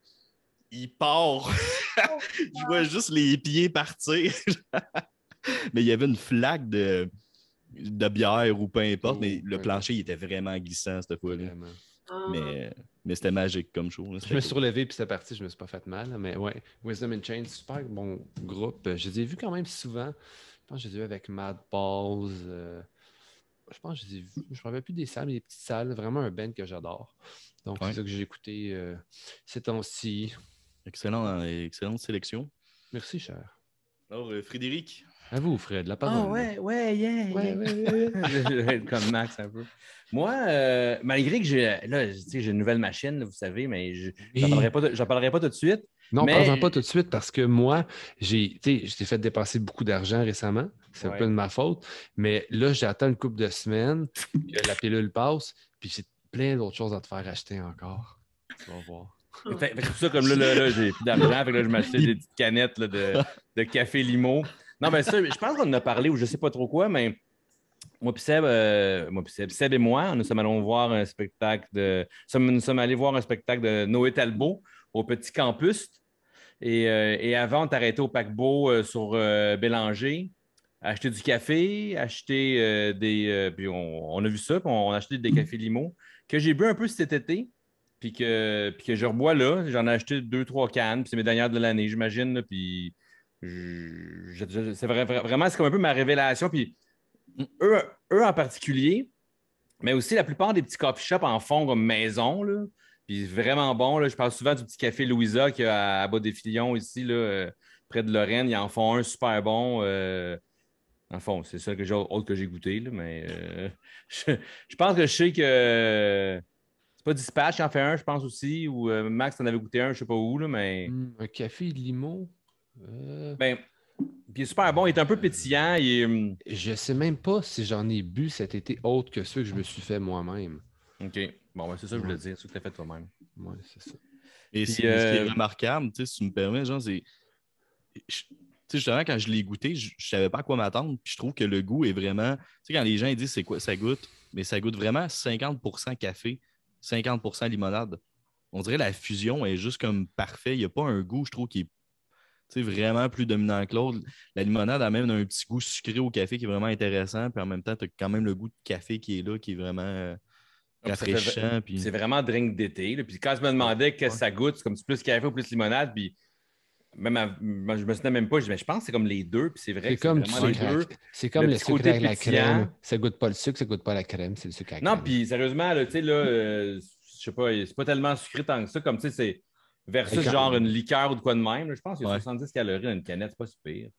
Il part. je vois juste les pieds partir. mais il y avait une flaque de, de bière ou peu importe, Oh, mais le ouais. plancher, il était vraiment glissant cette fois-là. Ah. Mais, mais c'était magique comme show. là. Je me suis relevé puis c'est parti, je me suis pas fait mal. Mais ouais, Wisdom and Chains, super bon groupe. Je les ai vus quand même souvent. Je pense que je les ai vus avec Mad Balls. euh, Je pense que je les ai vus. Je me rappelle plus des salles, mais des petites salles. Vraiment un band que j'adore. Donc Ouais. c'est ça que j'ai écouté euh, ces temps-ci. Excellent, euh, excellente sélection. Merci, cher. Alors, euh, Frédéric, À vous, Fred, la Ah parole. ouais, ouais, yeah. Ouais, yeah. ouais, ouais, ouais. je vais être comme Max un peu. Moi, euh, malgré que j'ai là, tu sais, j'ai une nouvelle machine, vous savez, mais je n'en parlerai, parlerai pas tout de suite. Non, Mais- parle-en pas tout de suite parce que moi, j'ai tu sais, je t'ai fait dépenser beaucoup d'argent récemment. C'est un peu de ma faute. Mais là, j'attends une couple de semaines la pilule passe. Puis j'ai plein d'autres choses à te faire acheter encore. Tu vas voir. Fait- fait pour ça, comme là, là, là, j'ai plus d'argent, fait que là, je m'achetais des petites canettes là, de, de café limo. Non, mais ça, je pense qu'on en a parlé ou je sais pas trop quoi, mais moi puis Seb, euh, moi puis Seb, Seb et moi, nous sommes allés voir un spectacle de. Nous sommes allés voir un spectacle de Noé Talbot au Petit Campus. Et, euh, et avant, on arrêté au paquebot euh, sur Bélanger, acheter du café, acheter des. puis on, on a vu ça, puis on a acheté des cafés limo que j'ai bu un peu cet été puis que, puis que je rebois là. J'en ai acheté deux, trois cannes, puis c'est mes dernières de l'année, j'imagine. Puis c'est vrai- vrai- vraiment, c'est comme un peu ma révélation. Puis eux, eux en particulier, mais aussi la plupart des petits coffee shops en font comme maison. Là. Puis vraiment bon. Là. Je parle souvent du petit café Louisa qui à, à Bas-des-Filions ici, là, euh, près de Lorraine. Ils en font un super bon. euh, en fond, c'est ça que j'ai autre que j'ai goûté, là, mais euh, je, je pense que je sais que c'est pas Dispatch qui en fait un, je pense aussi, ou euh, Max en avait goûté un, je sais pas où, là, mais Hum, un café limo. Euh, ben, puis il est super bon, il est un peu pétillant, il est, hum, je sais même pas si j'en ai bu cet été autre que ceux que je me suis fait moi-même. OK. Bon, ben, c'est ça que je voulais dire, c'est ce que tu as fait toi-même. Ouais, c'est ça. Et Puis, c'est- ce qui est euh, remarquable, tu sais, si tu me permets, genre, c'est. je- Tu sais, justement, quand je l'ai goûté, je ne savais pas à quoi m'attendre. Puis je trouve que le goût est vraiment. Tu sais, quand les gens ils disent c'est quoi ça goûte, mais ça goûte vraiment 50% café, 50% limonade. On dirait que la fusion est juste comme parfait. Il n'y a pas un goût, je trouve, qui est vraiment plus dominant que l'autre. La limonade a même un petit goût sucré au café qui est vraiment intéressant. Puis en même temps, tu as quand même le goût de café qui est là, qui est vraiment euh, Ah, rafraîchissant. Puis... C'est vraiment drink d'été. là. Puis quand je me demandais qu'est-ce que ça goûte, c'est comme c'est plus café ou plus limonade, puis même à- moi, je me souvenais même pas, je mais je pense que c'est comme les deux, puis c'est vrai C'est que c'est comme, c'est comme Le sucre avec la crème. Ça goûte pas le sucre, ça goûte pas la crème, c'est le sucre avec la Non, crème. puis sérieusement, là, tu sais, là, euh, je sais pas, c'est pas tellement sucré tant que ça, comme tu sais, c'est versus quand- genre une liqueur ou de quoi de même. là. je pense qu'il y a Ouais. 70 calories dans une canette, c'est pas super.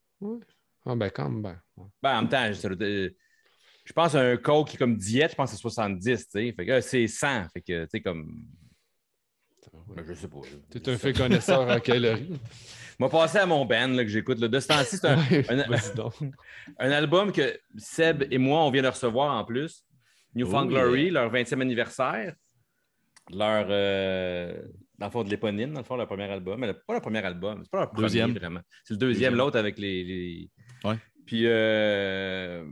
Ah ben quand même. ben, ouais. Ben, en même temps, je, euh, je pense à un Coke qui est comme diète, je pense que c'est 70, tu sais. Fait que euh, c'est 100. Fait que, tu sais, comme. Ben, je sais pas. là. T'es un fait connaisseur en calories. M'a passé à mon band là, que j'écoute. De ce temps-ci, c'est un, un- album que Seb et moi, on vient de recevoir en plus. Newfound Oh, Glory, leur 20e anniversaire. Leur. euh, dans le fond, de l'éponine, dans le fond, leur premier album. Mais pas leur premier album, c'est pas leur premier Deuxième. vraiment. C'est le deuxième, l'autre avec les. les- Ouais. Puis. euh,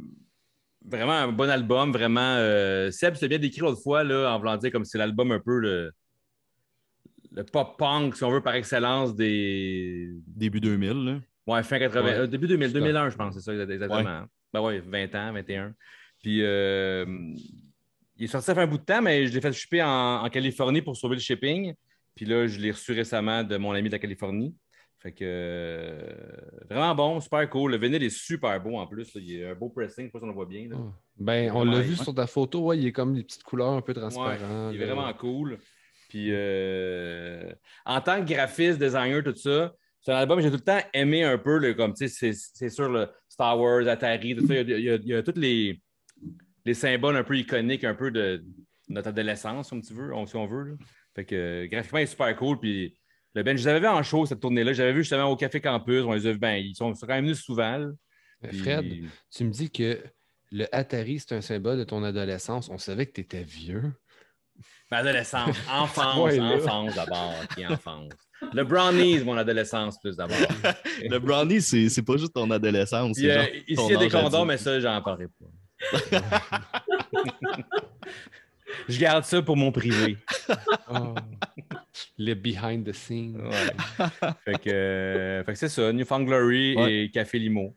Vraiment un bon album, vraiment. euh, Seb, c'était bien décrit l'autre fois, là, en voulant dire comme c'est l'album un peu le, le pop-punk, si on veut, par excellence des, Début 2000, là. Ouais, fin 80. Ouais. euh, début 2000, 2001, je pense, c'est ça, exactement. Ouais. Ben ouais, 20 ans, 21. Puis, il est sorti ça fait un bout de temps, mais je l'ai fait en, en Californie pour sauver le shipping. Puis là, je l'ai reçu récemment de mon ami de la Californie. Fait que euh, vraiment bon, super cool. Le vinyle est super beau en plus. là. Il y a un beau pressing, je sais pas si on le voit bien. là. Ah. Ben, on l'a vu sur ta photo, ouais, il est comme des petites couleurs un peu Ouais, transparentes. il est vraiment cool. Puis euh, en tant que graphiste, designer, tout ça, c'est un album que j'ai tout le temps aimé un peu, le, comme tu sais, c'est- sûr, le Star Wars, Atari, tout ça. Il y a, il y a- il y a tous les, les symboles un peu iconiques, un peu de notre adolescence, si tu veux, on- si on veut. là. Fait que euh, graphiquement, il est super cool. Puis le Ben, je les avais vus en show cette tournée-là. J'avais vu justement au Café Campus. On les a vus, ben, ils sont, sont quand même venus souvent. là. Puis- Fred, tu me dis que le Atari, c'est un symbole de ton adolescence. On savait que tu étais vieux. Ma adolescence, enfance, enfance d'abord, enfance. Le brownies, mon adolescence plus d'abord. Le brownie, c'est c'est pas juste ton adolescence. Puis, c'est euh, genre ici, il y a des condoms, mais ça, j'en parlerai pas. Je garde ça pour mon privé. Oh. Le behind the scenes. Ouais. fait que, euh, fait que c'est ça, Newfound Glory Ouais. et Café Limo.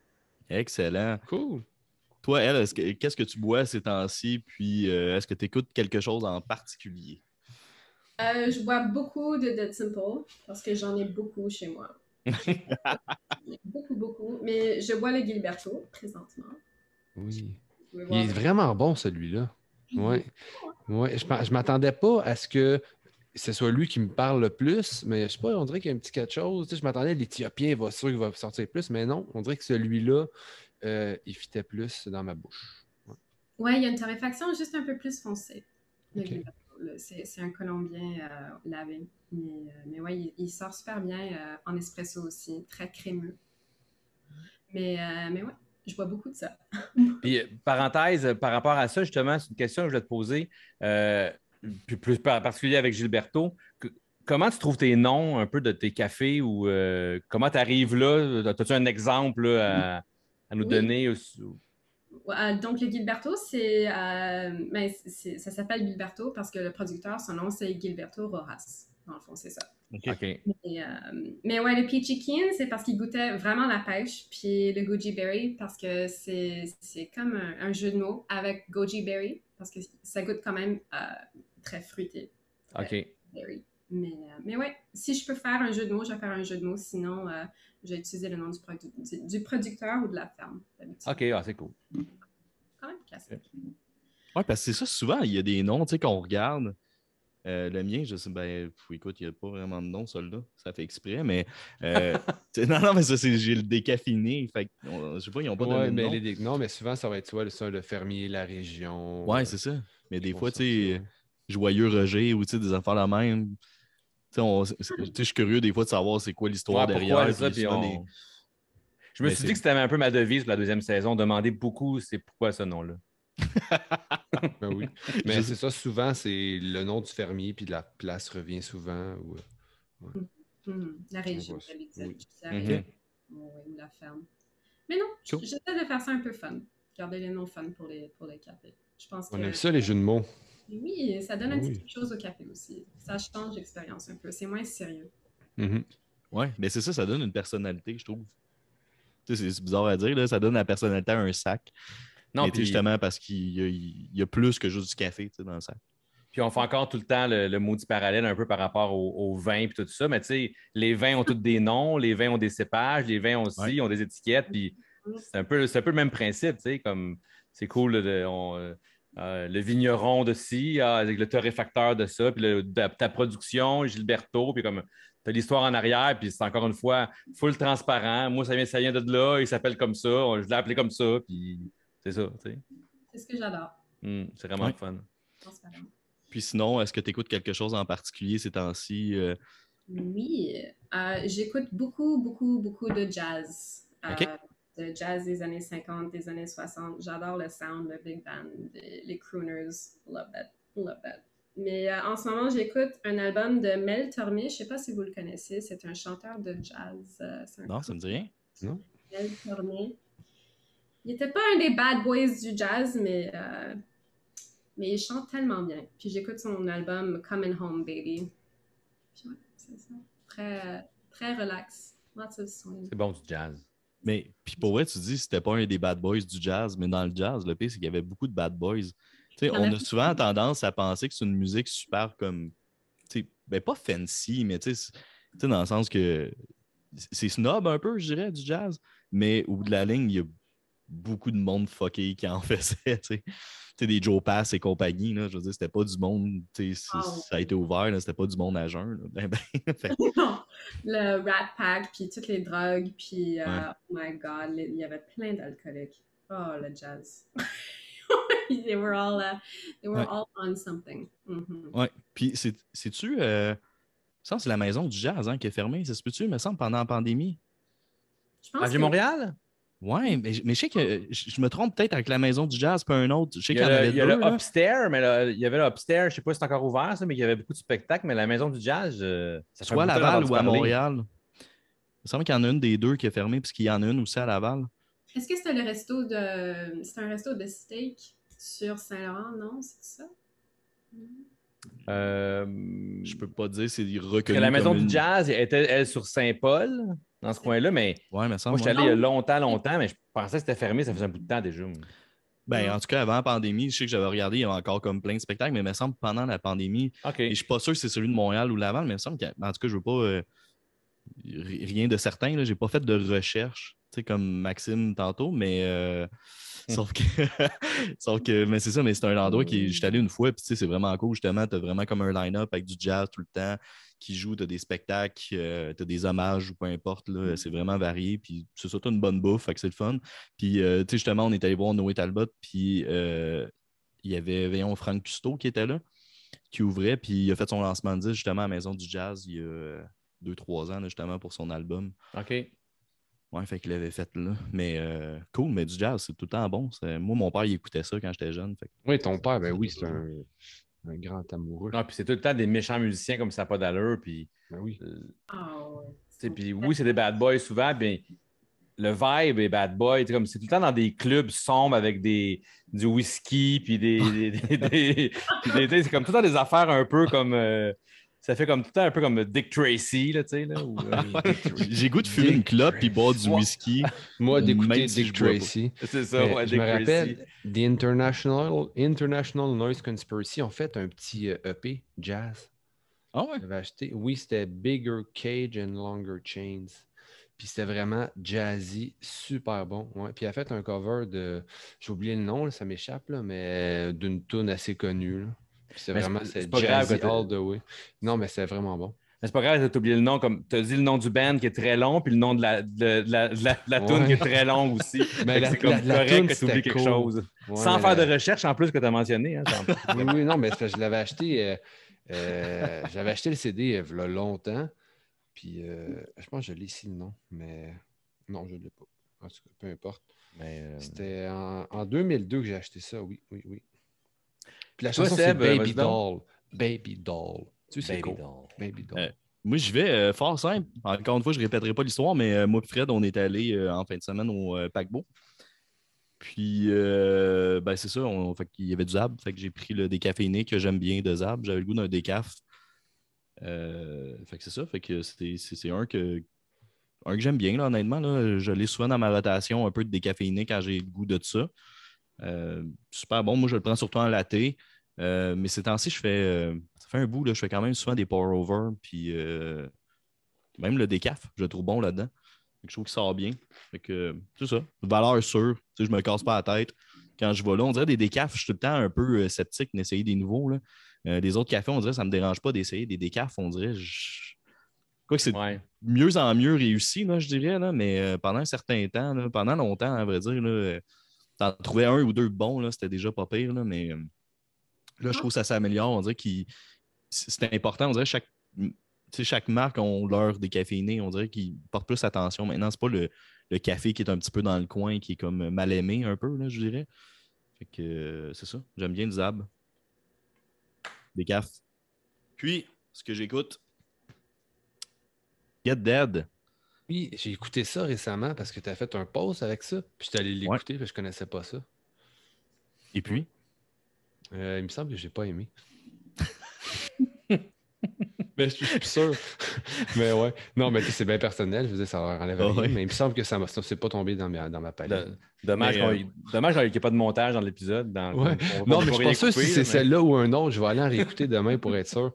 Excellent. Cool. Toi, elle, est-ce que- qu'est-ce que tu bois ces temps-ci? Puis, euh, est-ce que tu écoutes quelque chose en particulier? Euh, je bois beaucoup de Dead Simple parce que j'en ai beaucoup chez moi. beaucoup, beaucoup. Mais je bois le Gilberto présentement. Oui. Il est vraiment bon, celui-là. Ouais. Ouais. Je, je m'attendais pas à ce que ce soit lui qui me parle le plus, mais je sais pas, on dirait qu'il y a un petit quelque chose. Tu sais, je m'attendais, l'Éthiopien va sûr qu'il va sortir plus, mais non, on dirait que celui-là, euh, il fitait plus dans ma bouche. Ouais. Ouais, il y a une torréfaction juste un peu plus foncée. C'est un colombien euh, lavé. Mais, euh, mais ouais, il, il sort super bien euh, en espresso aussi, très crémeux. Mais, mais ouais, je bois beaucoup de ça. Puis, euh, parenthèse, euh, par rapport à ça, justement, c'est une question que je voulais te poser, euh, puis plus par particulier avec Gilberto. Que- comment tu trouves tes noms un peu de tes cafés ou euh, comment tu arrives là? As-tu un exemple là, à, à nous Oui. donner? ou- donc, le Gilberto, c'est, euh, ben, c'est- ça s'appelle Gilberto parce que le producteur, son nom, c'est Gilberto Rojas. Dans le fond, c'est ça. OK. Mais, euh, mais ouais, le Peachy Keen, c'est parce qu'il goûtait vraiment la pêche. Puis le Goji Berry, parce que c'est c'est comme un, un jeu de mots avec Goji Berry, parce que ça goûte quand même euh, très fruité. très OK. berry. Mais, euh, mais ouais, si je peux faire un jeu de mots, je vais faire un jeu de mots. Sinon, euh, je vais utiliser le nom du, produ- du, du producteur ou de la ferme. d'habitude. OK, ah, c'est cool. Quand même classique. Ouais, parce que c'est ça, souvent, il y a des noms, tu sais, qu'on regarde. Euh, le mien, je sais, ben, pff, écoute, il n'y a pas vraiment de nom, celui-là. Ça fait exprès, mais. euh, tu non, non, mais ça, c'est j'ai le décaffiné. Fait on- je sais pas, ils n'ont pas Ouais, donné de mais nom. les non, mais souvent, ça va être soit le, soit le fermier, la région. Ouais, euh, c'est ça. Mais des fois, tu sais. Joyeux Roger ou tu des affaires la même. Tu sais, tu je suis curieux des fois de savoir c'est quoi l'histoire Ouais, derrière. pourquoi ça, puis on- les- Je me Mais suis dit que c'était un peu ma devise pour la deuxième saison, demander beaucoup c'est pourquoi ce nom-là. Ben oui. Mais c'est ça, souvent, c'est le nom du fermier, puis la place revient souvent. Ou... euh, Mhm. La région. Oui. La région. Ou la ferme. Mais non, Cool. j'essaie de faire ça un peu fun. Garder les noms fun pour les, pour les cafés. Je pense On que... aime ça, les jeux de mots. Oui, ça donne un Oui. petit quelque chose au café aussi. Ça change l'expérience un peu. C'est moins sérieux. Mhm. Ouais, mais c'est ça, ça donne une personnalité, je trouve. Tu sais, c'est- c'est bizarre à dire, là, ça donne la personnalité à un sac. Non, puis, justement parce qu'il y, a- il y a plus que juste du café dans le sac. puis on fait encore tout le temps le, le maudit parallèle un peu par rapport au, au vin et tout ça. Mais tu sais, les vins ont tous des noms, les vins ont des cépages, les vins aussi Ouais. ont des étiquettes. Puis c'est un peu, un peu le même principe, tu sais, comme c'est cool là, de- on, euh, euh, le vigneron de ci, ah, avec le torréfacteur de ça, puis le- ta production, Gilberto, puis comme tu as l'histoire en arrière, puis c'est encore une fois full transparent. Moi, ça vient, ça vient de là, il s'appelle comme ça, je l'ai appelé comme ça, puis c'est ça, tu sais. C'est ce que j'adore. Hmm, c'est vraiment Ouais. fun. Puis sinon, est-ce que tu écoutes quelque chose en particulier ces temps-ci? euh, Oui, euh, j'écoute beaucoup, beaucoup, beaucoup de jazz. Euh, Ok. De jazz des années 50, des années 60. J'adore le sound, le big band, les, crooners. Love that. Love that. Mais euh, en ce moment, j'écoute un album de Mel Tormé. Je ne sais pas si vous le connaissez. C'est un chanteur de jazz. euh, un Non, ça me dit rien. Mel Tormé. Il n'était pas un des bad boys du jazz, mais, euh, mais il chante tellement bien. Puis j'écoute son album Coming Home Baby. Puis ouais, c'est ça. Très, très relax. C'est bon du jazz. Mais puis pour vrai, tu dis que c'était pas un des bad boys du jazz, mais dans le jazz, le pire, c'est qu'il y avait beaucoup de bad boys. On a souvent tendance à penser que c'est une musique super comme. tu sais, Ben pas fancy, mais tu sais, c'est- tu sais, dans le sens que c'est snob un peu, je dirais, du jazz. Mais au bout de la ligne, il y a beaucoup de monde fucké qui en faisait. Tu sais, Tu sais, des Joe Pass et compagnie, là, je veux dire, c'était pas du monde. tu sais, Ah, Ça a été ouvert, là, c'était pas du monde à jeun. là. Ben, ben, fait- Non, le Rat Pack, puis toutes les drogues, puis euh, Ouais. oh my god, il y avait plein d'alcooliques. Oh, le jazz. they were all, uh, they were Ouais. all on something. Mhm. Ouais. Puis, c'est- c'est-tu. Euh... Ça, c'est la maison du jazz hein, qui est fermée. Ça se peut-tu, me semble, pendant la pandémie? Je pense À que- Vieux-Montréal? Ouais, mais, je- mais je sais que euh, je je me trompe peut-être avec la maison du jazz, pas un autre. Je sais y qu'il y en a, avait le, il y a deux. le là. upstairs, mais le- il y avait le upstairs, je sais pas si c'est encore ouvert, ça, mais il y avait beaucoup de spectacles, mais la maison du jazz, euh, ça Soit à Laval ou à parler. Montréal. Il me semble qu'il y en a une des deux qui est fermée, puisqu'il y en a une aussi à Laval. Est-ce que c'était le resto de. C'est un resto de steak sur Saint-Laurent, non? C'est ça? Euh, Je peux pas dire c'est reconnu. la maison comme du jazz était, elle, sur Saint-Paul, dans ce coin-là, mais Ouais, mais moi, semble. je suis allé il y a longtemps, longtemps, mais je pensais que c'était fermé, ça faisait un bout de temps déjà. Ben, en tout cas, avant la pandémie, je sais que j'avais regardé, il y avait encore comme plein de spectacles, mais il me semble que pendant la pandémie, OK. Et je suis pas sûr que c'est celui de Montréal ou Laval, mais il me semble que, en tout cas, je veux pas. euh, ri- rien de certain, là. J'ai pas fait de recherche. Comme Maxime tantôt, mais euh, Hmm. sauf que, sauf que, mais c'est ça, mais c'est un endroit qui, j'étais allé une fois, puis tu sais, c'est vraiment cool, justement, tu as vraiment comme un line-up avec du jazz tout le temps qui joue, tu as des spectacles, tu as des hommages ou peu importe, là, c'est vraiment varié, puis c'est surtout une bonne bouffe, fait que c'est le fun. Puis, euh, tu sais, justement, on est allé voir Noé Talbot, puis euh, il y avait, voyons, Franck Custo qui était là, qui ouvrait, puis il a fait son lancement de disque, justement, à la Maison du Jazz, il y a euh, deux, trois ans, là, justement, pour son album. OK. Ouais, fait qu'il l'avait fait là. Mais euh, cool, mais du jazz, c'est tout le temps bon. Moi, mon père, il écoutait ça quand j'étais jeune. Fait que- Oui, ton père, ben oui, c'est un, un grand amoureux. Non, puis c'est tout le temps des méchants musiciens comme ça n'a pas d'allure. Puis, Ben oui. euh, Ah puis oui, c'est des bad boys souvent. Bien, le vibe est bad boy. comme C'est tout le temps dans des clubs sombres avec des, du whisky. Puis des. des, des- des- puis des- tu sais, c'est comme tout le temps des affaires un peu comme. euh, ça fait comme tout le temps un peu comme Dick Tracy, là, tu sais. Là, euh, J'ai goût de fumer une clope puis boire du whisky. Moi, d'écouter si Dick. Tracy. c'est ça, ouais, je Dick me Tracy. rappelle, The International, International Noise Conspiracy ont fait un petit euh, EP jazz. Ah ouais? J'avais acheté. Oui, c'était Bigger Cage and Longer Chains. Puis c'était vraiment jazzy, super bon. Ouais. Puis il a fait un cover de. J'ai oublié le nom, là, ça m'échappe, là, mais d'une tune assez connue. là. C'est vraiment c'est- c'est c'est pas grave jazzy que t'as- all the way. Non, mais c'est vraiment bon. Mais c'est pas grave, t'as oublié le nom, comme tu as dit le nom du band qui est très long, puis le nom de la, de, de la, de la, tune qui est très longue aussi. Mais la- c'est comme correct que tu oublies c'était quelque cool. chose. Ouais, Sans faire de recherche en plus que tu as mentionné. Hein, Oui, oui, non, mais je l'avais acheté. euh, euh, J'avais acheté le CD euh, il y a longtemps. Puis euh, je pense que je l'ai ici le nom, mais non, je ne l'ai pas. En tout cas, peu importe. Mais, C'était en, en 2002 que j'ai acheté ça, oui, oui, oui. Puis la chanson, c'est Baby. Doll. Baby Doll. Tu sais, c'est Baby cool. Doll. Baby Doll. Euh, Moi, j'y vais euh, fort simple. Encore une fois, je ne répéterai pas l'histoire, mais euh, moi et Fred, on est allé euh, en fin de semaine au euh, paquebot. Puis, euh, ben, c'est ça, on, fait qu'il y avait du Zab. Fait que j'ai pris le décaféiné que j'aime bien de Zab. J'avais le goût d'un décaf. Euh, fait que c'est ça. Fait que c'est c'est un que, un que j'aime bien, là, honnêtement. Là. Je l'ai souvent dans ma rotation, un peu de décaféiné quand j'ai le goût de ça. Euh, super bon. Moi, je le prends surtout en latte. Euh, mais ces temps-ci, je fais. euh, ça fait un bout, là, je fais quand même souvent des pour-over. Puis même le décaf, je le trouve bon là-dedans. Je trouve qu'il sort bien. Fait que c'est ça. Valeur sûre. Tu sais, je me casse pas la tête. Quand je vais là, on dirait des décafs, je suis tout le temps un peu euh, sceptique d'essayer des nouveaux. Là. Euh, des autres cafés, on dirait que ça ne me dérange pas d'essayer des décafs. On dirait. Je... Quoi que c'est Ouais. mieux en mieux réussi, là, je dirais, là, mais euh, pendant un certain temps, là, pendant longtemps, à vrai dire, là, t'en trouvais un ou deux bons, c'était déjà pas pire, là, mais euh, là, je trouve que ça s'améliore. On dirait que c'est important. On dirait que chaque, chaque marque ont leur décaféiné. On dirait qu'ils portent plus attention. Maintenant, c'est pas le, le café qui est un petit peu dans le coin, qui est comme mal aimé un peu, là, je dirais. Fait que euh, c'est ça. J'aime bien le Zab. Des cafes. Puis, ce que j'écoute, Get Dead. Oui, j'ai écouté ça récemment parce que tu as fait un pause avec ça. Puis j'étais allé l'écouter, puis je connaissais pas ça. Et puis, Euh, il me semble que j'ai pas aimé. mais je suis sûr. mais ouais. Non, mais c'est bien personnel. Je veux dire, ça enlève Ah rien. Mais il me semble que ça ça s'est pas tombé dans ma, dans ma palette. Dommage euh, dommage qu'il n'y ait pas de montage dans l'épisode. Ouais. Non, on mais je suis pas sûr si c'est celle-là ou un autre. Je vais aller en réécouter demain pour être sûr.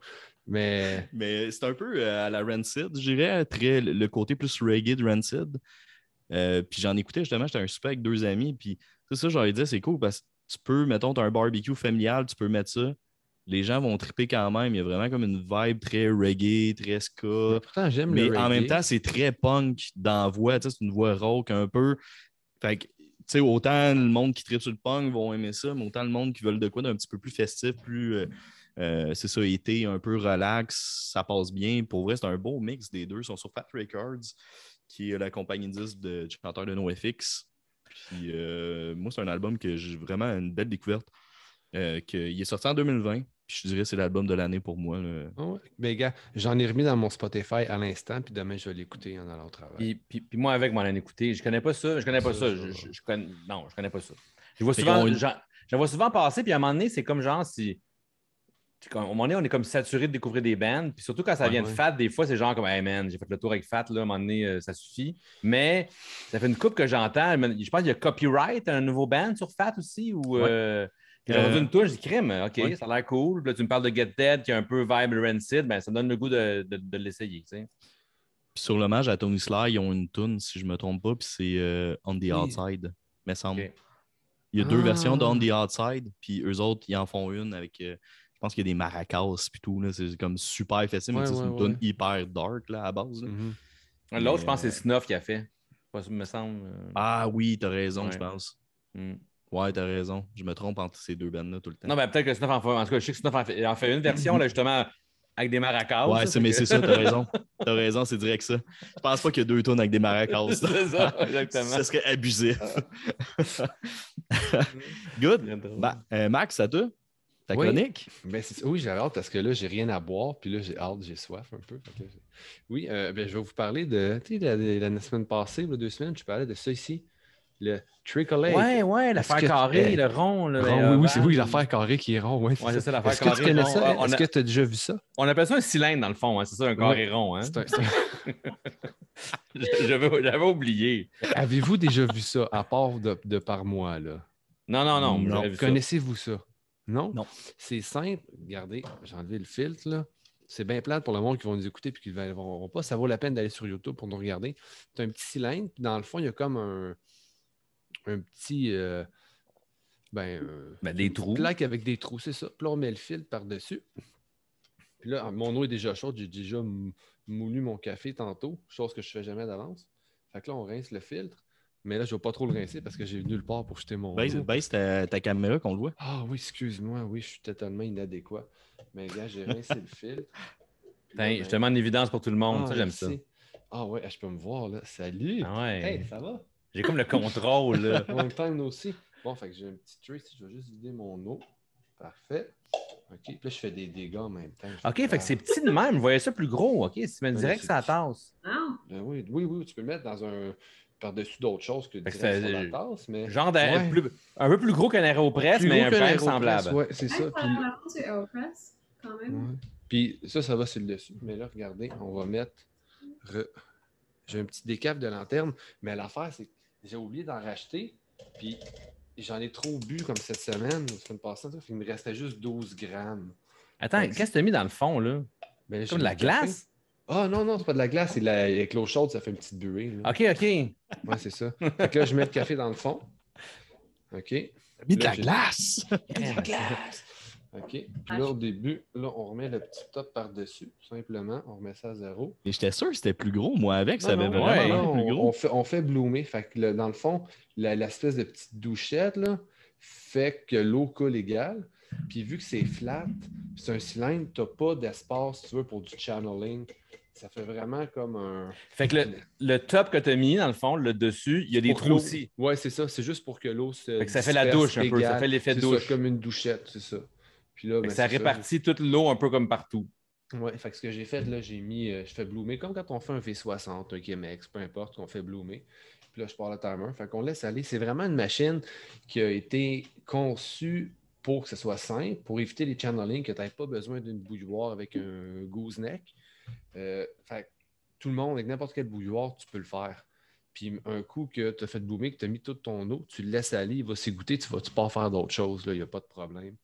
Mais Mais c'est un peu euh, à la Rancid, je dirais, très, le côté plus reggae de Rancid. Euh, puis j'en écoutais justement, j'étais un super avec deux amis. Puis c'est ça, j'aurais dit, c'est cool parce que tu peux, mettons, tu as un barbecue familial, tu peux mettre ça. Les gens vont triper quand même. Il y a vraiment comme une vibe très reggae, très ska. pourtant, j'aime Mais le en même temps, c'est très punk dans la voix. tu sais, C'est une voix rauque un peu. Fait que, tu sais, autant le monde qui tripe sur le punk vont aimer ça, mais autant le monde qui veulent de quoi d'un petit peu plus festif, plus. euh, euh, c'est ça, été un peu relax, ça passe bien. Pour vrai, c'est un beau mix des deux. Ils sont sur Fat Records, qui est la compagnie de disques de, du chanteur de NoFX. Puis euh, moi, c'est un album que j'ai vraiment une belle découverte. Euh, que- il est sorti en 2020. Puis je dirais que c'est l'album de l'année pour moi. là. Ah ouais. Mais gars, j'en ai remis dans mon Spotify à l'instant, puis demain, je vais l'écouter en allant au travail. Puis, puis- puis moi, avec, m'en ai écouté. Je connais pas ça. Je connais pas Ça, ça. Je, je- je connais... Non, je connais pas ça. Je vois souvent, j'en- vois souvent passer, puis à un moment donné, c'est comme genre si. À un moment donné, on est comme saturé de découvrir des bands. Puis surtout quand ça Ouais, vient de. Fat, des fois, c'est genre comme Hey man, j'ai fait le tour avec Fat, là, à un moment donné, euh, ça suffit. Mais ça fait une coupe que j'entends. Je pense qu'il y a Copyright, un nouveau band sur Fat aussi. Ou, euh, que j'ai Euh, une touche, je dis crime, OK, ouais. ça a l'air cool. Puis là, tu me parles de Get Dead qui est un peu vibe Rancid, ben, ça me donne le goût de, de- de l'essayer. tu sais. Puis sur l'hommage à Tony Sly, ils ont une tune, si je me trompe pas, puis c'est euh, On the Outside, me semble. Il y a deux Ah. versions de On the Outside, puis eux autres, ils en font une avec. Euh, je pense qu'il y a des maracas puis tout. là, C'est comme super facile, mais Ouais, c'est ouais, une tune ouais. hyper dark là, à base. là. Mhm. L'autre, je pense que euh, c'est Snuff qui a fait. Pas, me semble. euh, Ah oui, t'as raison, Ouais. je pense. hmm. Ouais, t'as raison. Je me trompe entre ces deux bandes-là tout le temps. Non, mais peut-être que Snuff en fait. En tout cas, je sais que Snuff en fait, en fait une version, là, justement, avec des maracas. ouais, mais que- c'est ça, t'as raison. T'as raison, c'est direct ça. Je pense pas qu'il y a deux tunes avec des maracas. c'est ça, exactement. Ce serait abusif. Good. Bien drôle. Bah, euh, Max, à toi? Ta Oui. chronique? Ben, oui, j'avais hâte parce que là, j'ai rien à boire, puis là, j'ai hâte, j'ai soif un peu. Oui, euh, ben, je vais vous parler de. Tu sais, la, la- la semaine passée, là, deux semaines, je parlais de ça ici. Le Tricolate. Ouais, ouais, l'affaire carrée, le rond. Le, Rond, euh, oui, oui, c'est oui, l'affaire carrée qui est rond. Ouais, Ouais, c'est ça, l'affaire Est-ce que tu carrée connais rond. ça? On Est-ce a- que tu as déjà vu ça? On appelle ça un cylindre, dans le fond. hein, C'est ça, un carré rond. Hein? C'est un- J'avais oublié. Avez-vous déjà vu ça, à part de, de par moi, là? Non, non, non. Connaissez-vous ça? Non? Non. C'est simple. Regardez, j'ai enlevé le filtre, là. C'est bien plate pour le monde qui vont nous écouter et qui ne verront pas. Ça vaut la peine d'aller sur YouTube pour nous regarder. C'est un petit cylindre, puis dans le fond, il y a comme un, un petit. euh, ben, euh, Ben, des une trous. plaque avec des trous, c'est ça. Puis là, on met le filtre par-dessus. Puis là, mon eau est déjà chaude. J'ai déjà mou- moulu mon café tantôt, chose que je ne fais jamais d'avance. Fait que là, on rince le filtre. Mais là, je ne vais pas trop le rincer parce que j'ai nulle part pour jeter mon Baisse, eau. baisse ta, ta caméra qu'on le voit. Ah oui, excuse-moi, oui, je suis totalement inadéquat. Mais gars, j'ai rincé le filtre. Puis là, Tiens, ben- je te mets en évidence pour tout le monde. Ah, ça, j'aime ça. Ah ouais, je peux me voir là. Salut! Ah ouais. Hey, ça va? J'ai comme le contrôle. Là. Long time aussi. Bon, fait que j'ai un petit tray ici, je vais juste vider mon eau. Parfait. OK, puis là, je fais des dégâts en même temps. OK, fait que c'est petit de même. Vous voyez ça plus gros. OK, si tu mets Ouais, direct ça tasse. Ah, Ben oui, oui, oui, tu peux le mettre dans un. Par-dessus d'autres choses que sur la tasse, mais. Genre de- Ouais. plus- un peu plus gros qu'un aéropress, Plus mais un peu semblable. Ouais, c'est ça. Puis, quand même. ouais. Puis ça, ça va sur le dessus. Mais là, regardez, on va mettre. re- J'ai un petit décap de lanterne, mais l'affaire, c'est que j'ai oublié d'en racheter. Puis j'en ai trop bu comme cette semaine, la semaine passée. qu'il me restait juste 12 grammes. Attends, qu'est-ce que tu as mis dans le fond, là? Ben, Comme de la glace? Ah non, non, c'est pas de la glace, c'est de la... avec l'eau chaude, ça fait une petite buée. là. OK, OK. Ouais, c'est ça. Fait que là, je mets le café dans le fond. OK. Mis de la j'ai- glace! OK. Puis là, au début, là, on remet le petit top par-dessus, tout simplement. On remet ça à zéro. Et j'étais sûr que c'était plus gros. Moi, avec, ça Non, avait non, vraiment ouais, plus on, gros. on fait, on fait bloomer. Fait que le- dans le fond, la- l'espèce de petite douchette là, fait que l'eau coule égale. Puis vu que c'est flat, c'est un cylindre, tu n'as pas d'espace, si tu veux, pour du channeling. Ça fait vraiment comme un. Fait que le, le top que tu as mis, dans le fond, le dessus, il y a des Pour trous aussi. Ouais, c'est ça. C'est juste pour que l'eau se. Fait que ça fait la douche un peu. Ça fait l'effet de C'est douche. comme une douchette, c'est ça. Puis là, ben, ça répartit toute l'eau un peu comme partout. Ouais, fait que ce que j'ai fait, là, j'ai mis, euh, je fais bloomer, comme quand on fait un V60, un Chemex, peu importe, qu'on fait bloomer. Puis là, je pars le timer. Fait qu'on laisse aller. C'est vraiment une machine qui a été conçue pour que ce soit simple, pour éviter les channeling, que tu n'aies pas besoin d'une bouilloire avec un gooseneck. Euh, fait tout le monde, avec n'importe quelle bouilloire, tu peux le faire. Puis un coup que tu as fait bloomer, que tu as mis toute ton eau, tu le laisses aller, il va s'égoutter, tu vas tu pars faire d'autres choses, il n'y a pas de problème.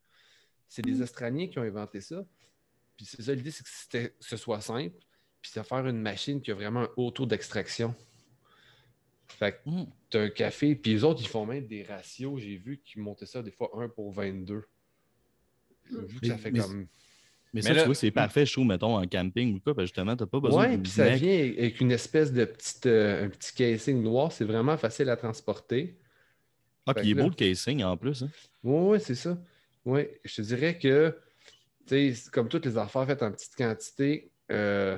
C'est des Australiens qui ont inventé ça. Puis c'est ça, l'idée, c'est que ce soit simple, puis c'est faire une machine qui a vraiment un haut taux d'extraction. Fait que Mm. tu as un café, puis les autres, ils font même des ratios. J'ai vu qu'ils montaient ça des fois 1 pour 22. Vu que ça fait mais- comme. Mais ça, là- tu vois, c'est parfait, je trouve, mettons, en camping ou quoi, parce que justement, t'as pas besoin Ouais, de puis ça vient avec une espèce de petite, euh, un petit casing noir. C'est vraiment facile à transporter. Ah, puis il est là- beau le casing en plus. hein. Oui, ouais, c'est ça. Oui, je te dirais que, tu sais, comme toutes les affaires faites en petite quantité, euh,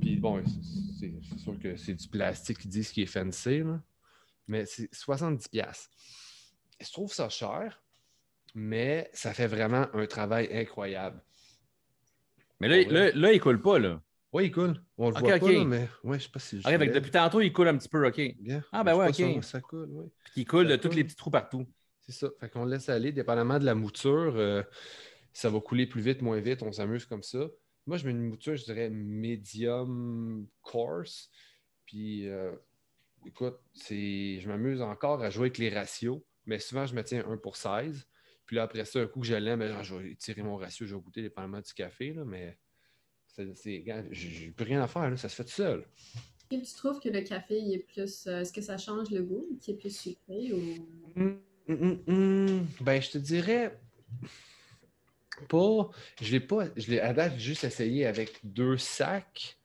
puis bon, c'est sûr que c'est du plastique qui dit ce qui est fancy, là, mais c'est 70$. piastres. Je trouve ça cher, mais ça fait vraiment un travail incroyable. Mais là, là, là, il coule pas, là. Oui, il coule. On le voit pas, là, mais ouais, je sais pas si je depuis tantôt, il coule un petit peu, OK. Puis Bien. Ah, ben ouais, ok. Ça, ça coule, oui. il coule de tous les petits trous partout. C'est ça. Fait qu'on laisse aller, dépendamment de la mouture, euh, ça va couler plus vite, moins vite, on s'amuse comme ça. Moi, je mets une mouture, je dirais medium coarse. Puis, euh, écoute, je m'amuse encore à jouer avec les ratios, mais souvent, je me tiens 1 pour 16. Puis là, après ça, un coup que je l'aime, ben, je vais tirer mon ratio, je vais goûter dépendamment du café, là, mais J'ai plus rien à faire, là, ça se fait tout seul. Est-ce que tu trouves que le café il est plus. euh, Est-ce que ça change le goût, qui est plus sucré ou? Hum, hum, hum. Ben, je te dirais pas. Je l'ai pas. Je l'ai à date juste essayé avec deux sacs.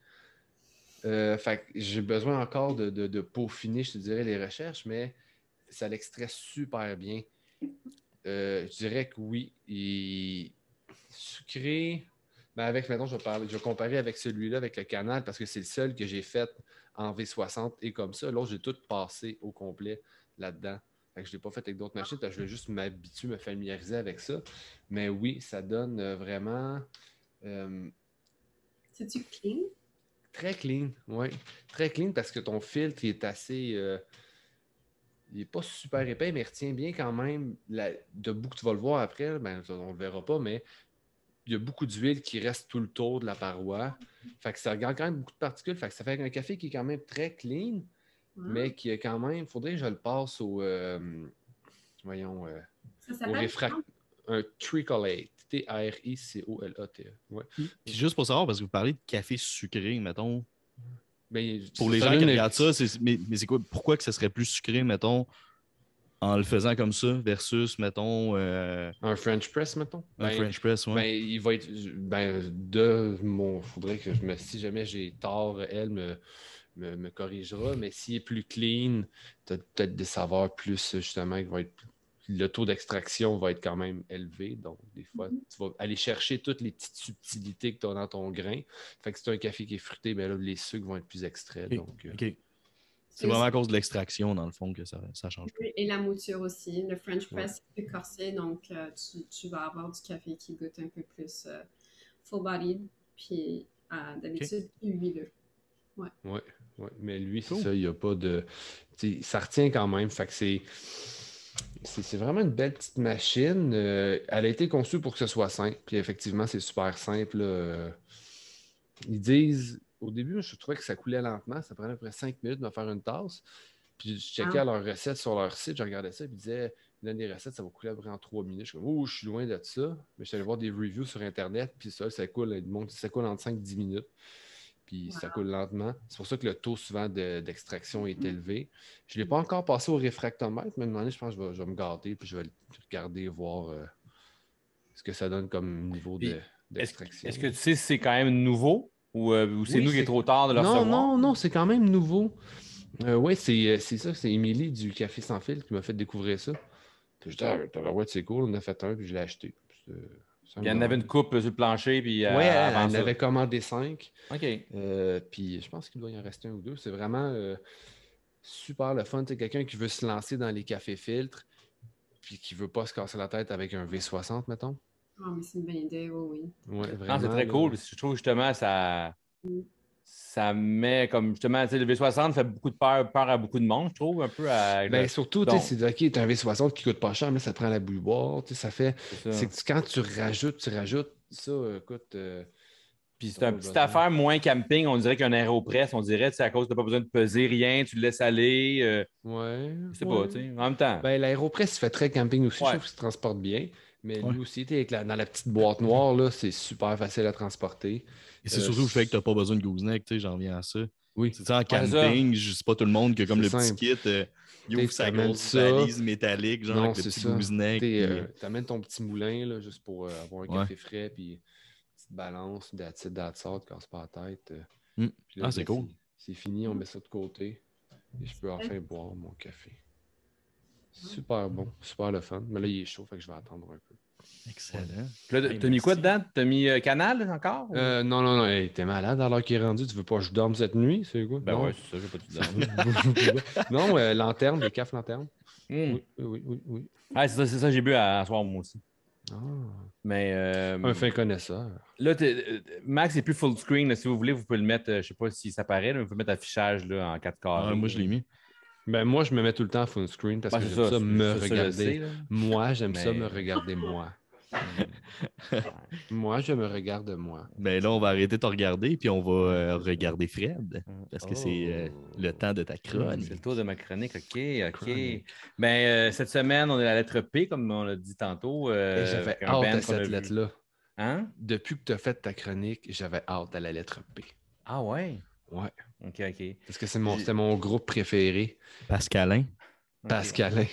Euh, fait j'ai besoin encore de, de, de peaufiner, je te dirais, les recherches, mais ça l'extrait super bien. Euh, je dirais que oui. Il... Sucré. Ben avec, maintenant, je vais, parler, je vais comparer avec celui-là, avec le canal, parce que c'est le seul que j'ai fait en V60 et comme ça. L'autre, j'ai tout passé au complet là-dedans. Fait que je ne l'ai pas fait avec d'autres machines, je voulais juste m'habituer, me familiariser avec ça. Mais oui, ça donne euh, vraiment euh, C'est-tu clean? très clean. Oui, très clean parce que ton filtre il est assez. euh, il n'est pas super épais, mais il retient bien quand même. La, debout que tu vas le voir après, ben, on ne le verra pas, mais il y a beaucoup d'huile qui reste tout le tour de la paroi. Fait que ça garde quand même beaucoup de particules. Fait que ça fait un café qui est quand même très clean, mais qui est quand même. Il faudrait que je le passe au. euh, voyons. euh, Ça au réfract. Un tricolate. T-R-I-C-O-L-A-T-E. Ouais. Puis juste pour savoir, parce que vous parlez de café sucré, mettons. Ben, Pour les gens qui regardent ça, mais, mais c'est quoi, pourquoi que ça serait plus sucré, mettons, en le faisant comme ça, versus, mettons, euh, Un French press, mettons? un Ben, French press, ouais. Ben, il va être. Ben, de mon. faudrait que je me. Si jamais j'ai tort, elle me, me, me corrigera. Mais s'il est plus clean, tu as peut-être des saveurs plus, justement, qui vont être. Le taux d'extraction va être quand même élevé. Donc, des fois, tu vas aller chercher toutes les petites subtilités que tu as dans ton grain. Fait que si tu as un café qui est fruité, ben là, les sucres vont être plus extraits. Ok, Donc, euh. C'est vraiment à cause de l'extraction, dans le fond, que ça, ça change. Et la mouture aussi. Le French Ouais. press est plus corsé, donc euh, tu, tu vas avoir du café qui goûte un peu plus euh, full bodied, puis euh, d'habitude plus huileux. Ouais, ouais. Mais lui, Cool. ça, il n'y a pas de. ça retient quand même. Fait que c'est. C'est vraiment une belle petite machine. Euh, elle a été conçue pour que ce soit simple. Puis effectivement, c'est super simple. Euh, Ils disent. Au début, je trouvais que ça coulait lentement. Ça prenait à peu près 5 minutes de me faire une tasse. Puis je checkais Ah. leurs recettes sur leur site, je regardais ça, puis ils disaient donnent des recettes, ça va couler à peu près en 3 minutes. Je suis comme, oh, je suis loin de ça. Mais je suis allé voir des reviews sur Internet, puis ça, ça coule, ça coule entre 5-10 minutes. Puis ça coule lentement. C'est pour ça que le taux souvent de- d'extraction est élevé. Je ne l'ai pas encore passé au réfractomètre, mais demander, je pense que je vais, je vais me garder, puis je vais le regarder, voir euh, ce que ça donne comme niveau Puis, de- Est-ce d'extraction. est-ce que tu sais si c'est quand même nouveau ou, euh, ou c'est Oui, nous qui est trop tard de le Non, recevoir? non, non, c'est quand même nouveau. oui, c'est euh, c'est ça, c'est Émilie du Café Sans Fil qui m'a fait découvrir ça. Puis je dis, ah, tabarouette, c'est cool, on en a fait un, puis je l'ai acheté. Puis, euh, Il y en avait une coupe sur le plancher, puis euh, Ouais, elle, en avait commandé cinq. OK. Euh, puis je pense qu'il doit y en rester un ou deux. C'est vraiment euh, super le fun. C'est quelqu'un qui veut se lancer dans les cafés filtres, puis qui veut pas se casser la tête avec un V60, mettons. Ah, mais c'est une bonne idée, oui, oui. Ouais, Non, vraiment, c'est très là. cool. parce que Je trouve justement ça. Mm. Ça met comme justement, le V60 fait beaucoup de peur, peur à beaucoup de monde, je trouve, un peu à. Ben, surtout, tu c'est OK, t'as un V60 qui coûte pas cher, mais ça prend la bouilloire. tu sais, Ça fait. c'est que quand tu rajoutes, tu rajoutes ça, euh, écoute. euh, Puis c'est une petite affaire moins camping, on dirait qu'un aéropress, on dirait, c'est à cause tu n'as pas besoin de peser rien, tu le laisses aller. euh, ouais. je sais ouais. pas, tu sais. En même temps. Ben, l'aéropress, il fait très camping aussi. Ouais. Je trouve qu'il se transporte bien. Mais Ouais. lui aussi, avec la- dans la petite boîte noire, là, c'est super facile à transporter. Et c'est Euh, surtout le fait que tu n'as pas besoin de gooseneck, tu sais, j'en reviens à ça. Oui. C'est ça, en c'est camping, je sais pas tout le monde que comme C'est le simple. petit kit, euh, il ouvre sa grosse valise métallique, genre Non, avec le c'est petit gooseneck. Tu euh, amènes ton petit moulin là, juste pour euh, avoir un Ouais. café frais, puis une petite balance, that's it, that's casse pas la tête. euh. Puis là, Ah, c'est ben, cool. C'est fini, on met ça de côté. Et je peux enfin boire mon café. Super bon, super le fun. Mais là, il est chaud, fait que je vais attendre un peu. Excellent. Là, Hey, t'as mis quoi dedans? T'as mis euh, Canal encore? ou- Euh, non, non, non, hey, t'es malade alors qu'il est rendu. Tu veux pas que je dorme cette nuit? C'est quoi? Ben non. ouais, c'est ça, j'ai pas tout dedans. non, euh, lanterne, des cafes lanternes. Hmm. Oui, oui, oui, oui. Ah, c'est ça, c'est ça, j'ai bu à, à soir, moi aussi. Ah, Mais euh, un fin connaisseur. là, t'es- Max est plus full screen. là. si vous voulez, vous pouvez le mettre, je sais pas si ça paraît, là, vous pouvez mettre affichage là, en 4 quarts. Ah, moi, je l'ai mis. Ben, moi, je me mets tout le temps full screen parce Ouais, que c'est j'aime ça, ça, me ça, regarder. sais. Moi, j'aime ça Mais- me regarder moi. moi, je me regarde moi. Ben là, on va arrêter de te regarder, puis on va euh, regarder Fred, parce que c'est euh, le temps de ta C'est chronique. le tour de ma chronique, OK, OK. Chronique. Ben, euh, cette semaine, on est à la lettre P, comme on l'a dit tantôt. euh, Et J'avais hâte a cette lettre-là. Hein? Depuis que tu as fait ta chronique, j'avais hâte à la lettre P. Ah ouais? Ouais. OK, OK. Parce que c'est mon, mon groupe préféré. Pascalin. Pascalin.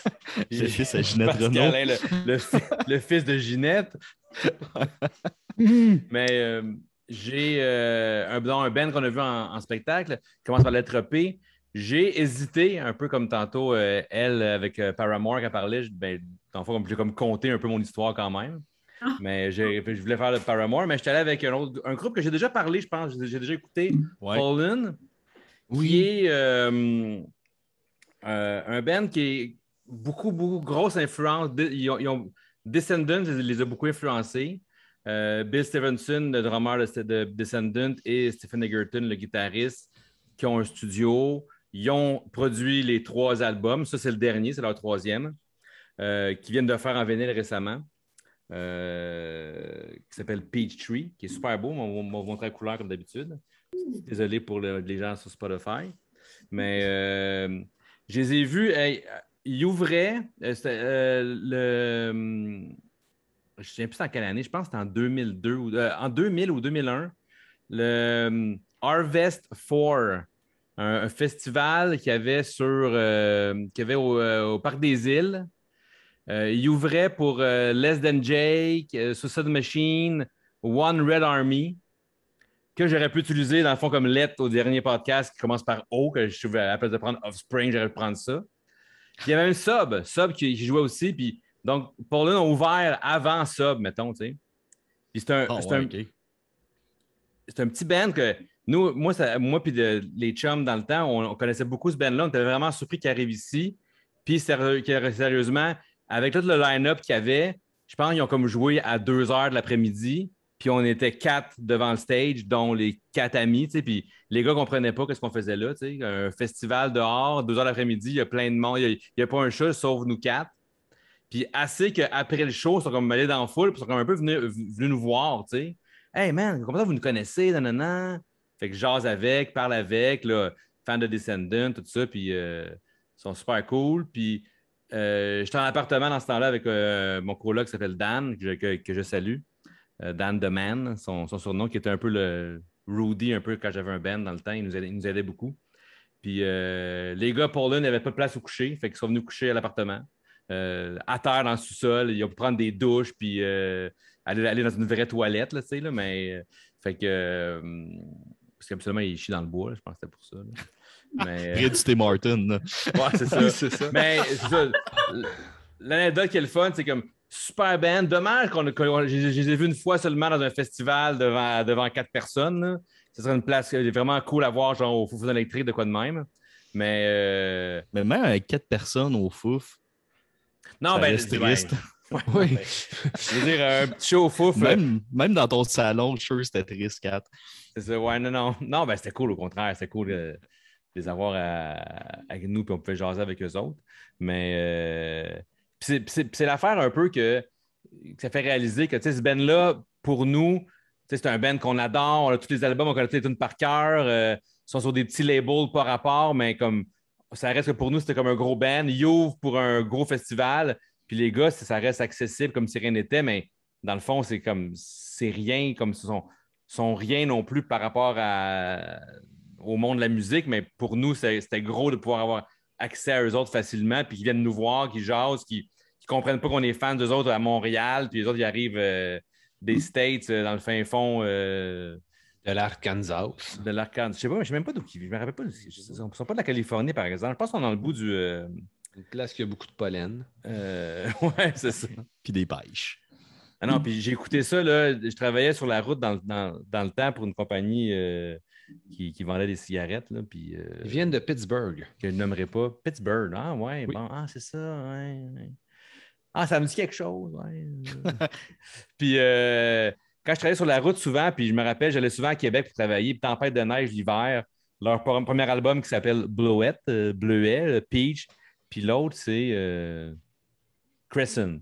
Le fils à Ginette Pascalin, le, le fi- le fils de Ginette. Mais euh, j'ai euh, un, un band qu'on a vu en, en spectacle, qui commence par lettre P. J'ai hésité, un peu comme tantôt, euh, elle, avec euh, Paramore, qui a parlé. je- Ben, dans le fond, j'ai comme compté un peu mon histoire quand même. Mais je voulais faire le Paramore, mais j'étais allé avec un, autre, un groupe que j'ai déjà parlé, je pense. J'ai déjà écouté, Ouais. Fallen, qui est euh, euh, un band qui est beaucoup, beaucoup grosse influence. Ils ont, ils ont- Descendants les, les a beaucoup influencés. Euh, Bill Stevenson, le drummer de, de Descendants, et Stephen Egerton, le guitariste, qui ont un studio. Ils ont produit les trois albums. Ça, c'est le dernier, c'est leur troisième, euh, qui viennent de faire en vinyle récemment. Euh, qui s'appelle Peach Tree, qui est super beau. On va montrer la couleur comme d'habitude. Désolé pour le- les gens sur Spotify. Mais euh, je les ai vus. ils ouvraient. euh, le. Je ne sais plus en quelle année. Je pense que c'était en 2002 ou euh, en 2000 ou 2001. Le Harvest 4, un, festival qu'il y avait sur qu'il y avait au Parc des Îles. Euh, il ouvrait pour euh, Less Than Jake, euh, Suicide Machine, One Red Army, que j'aurais pu utiliser dans le fond comme lettre au dernier podcast qui commence par O, que je trouvais à la place de prendre Offspring, j'aurais pu prendre ça. Puis il y avait un Sub, Sub qui, qui jouait aussi. Puis donc, Paulin a ouvert avant Sub, mettons, tu sais. Puis c'est un, Ah, ouais, un- un petit band que nous, moi, ça, moi puis les chums dans le temps, on, on connaissait beaucoup ce band-là. On était vraiment surpris qu'il arrive ici. Puis sérieux- sérieusement, avec tout le line-up qu'il y avait, je pense qu'ils ont comme joué à 2 heures de l'après-midi. Puis on était quatre devant le stage, dont les quatre amis. Puis les gars ne comprenaient pas ce qu'on faisait là. Un festival dehors, 2 heures de l'après-midi, il y a plein de monde. Il n'y a, pas un chat sauf nous quatre. Puis assez qu'après le show, ils sont comme allés dans la foule, puis ils sont comme un peu venus, nous voir. tu sais. Hey man, comment ça vous nous connaissez? Nanana. Fait que jase avec, parle avec, fan de Descendants, tout ça, puis euh, ils sont super cool. Euh, j'étais en appartement dans ce temps-là avec euh, mon coloc qui s'appelle Dan, que je, salue. Euh, Dan The Man, son, surnom, qui était un peu le Rudy, un peu quand j'avais un band dans le temps. Il nous aidait, beaucoup. Puis les gars, pour là, n'avaient pas de place où coucher, fait qu'ils sont venus coucher à l'appartement. À terre dans le sous-sol, ils ont pu prendre des douches, puis aller, dans une vraie toilette, là, tu sais, là, mais fait que parce qu'absolument, ils chient dans le bois, je pense que c'était pour ça. Mais, euh, du T. Martin. là. ouais, c'est ça. ça. Mais c'est ça. L'anecdote qui est le fun, c'est comme super band. Dommage qu'on qu'on- je, les ai vus une fois seulement dans un festival devant, devant quatre personnes. là. Ce serait une place euh, vraiment cool à voir, genre au Foufou électrique, de quoi de même. Mais euh, Mais même avec quatre personnes au fouf, non, ça ben, reste c'est- triste. ouais, Oui. ben, je veux dire, un petit show au fouf. euh, Même, même dans ton salon, je suis sûr c'était triste, Kat. C'est ça, ouais, non, non. Non, ben c'était cool, au contraire. C'était cool euh, les avoir à- avec nous, puis on pouvait jaser avec eux autres. Mais euh, c'est- l'affaire un peu que, ça fait réaliser que ce band-là, pour nous, c'est un band qu'on adore, on a tous les albums, on connaît tous les tunes par cœur, euh, ils sont sur des petits labels par rapport, mais comme ça reste que pour nous, c'était comme un gros band. Ils pour un gros festival, puis les gars, ça reste accessible comme si rien n'était, mais dans le fond, c'est comme c'est rien, comme ce sont sont rien non plus par rapport à- au monde de la musique, mais pour nous, c'était gros de pouvoir avoir accès à eux autres facilement, puis qu'ils viennent nous voir, qu'ils jasent, qu'ils ne comprennent pas qu'on est fans d'eux autres à Montréal, puis les autres, ils arrivent euh, des States euh, dans le fin fond euh, De l'Arkansas. de l'Arcade. Je sais pas, je sais même pas d'où ils Je me rappelle pas. Ils ne sont pas de la Californie, par exemple. Je pense qu'on est dans le bout du. Une place qui a beaucoup de pollen. ouais, c'est ça. Puis des pêches. Ah non, puis j'ai écouté ça, là. Je travaillais sur la route dans, le- dans- dans le temps pour une compagnie euh, qui, qui vendait des cigarettes, là, puis euh, Ils viennent de Pittsburgh. que je nommerai pas. Pittsburgh, ah ouais, Oui. bon, ah c'est ça, ouais, ouais. Ah, ça me dit quelque chose, ouais. puis euh, quand je travaillais sur la route souvent, puis je me rappelle, j'allais souvent à Québec pour travailler, puis Tempête de neige l'hiver, leur pre- premier album qui s'appelle Bleuette, euh, Bleuet, euh, Peach, puis l'autre c'est Crescent.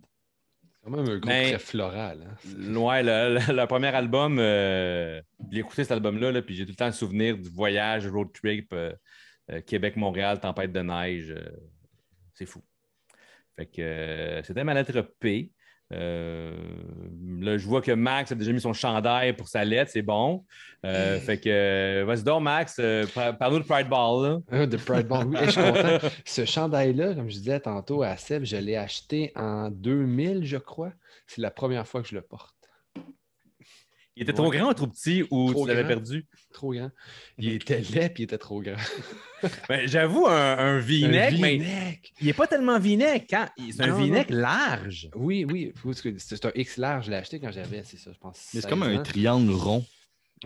C'est quand même un groupe très floral. hein. Ouais, le, le- le premier album, euh, j'ai écouté cet album-là, là, puis j'ai tout le temps le souvenir du voyage, road trip, euh, euh, Québec-Montréal, tempête de neige. c'est fou. Fait que c'était ma lettre P. Euh, là, je vois que Max a déjà mis son chandail pour sa lettre, c'est bon. Euh, fait que, euh, vas-y donc, Max, euh, par- parle-nous de Pride Ball. De Pride Ball, oui. Je suis content. Ce chandail-là, comme je disais tantôt à Seb, je l'ai acheté en 2000, je crois. C'est la première fois que je le porte. Il était trop Ouais. grand ou trop petit ou Trop tu l'avais perdu? Trop grand. Il était laid puis il était trop grand. Ben, J'avoue, un, un V-neck, mais il n'est pas tellement V-neck. hein. C'est un V-neck large. Oui, oui. C'est un X large. Je l'ai acheté quand j'avais, c'est ça, je pense. Mais c'est 16 comme un triangle rond.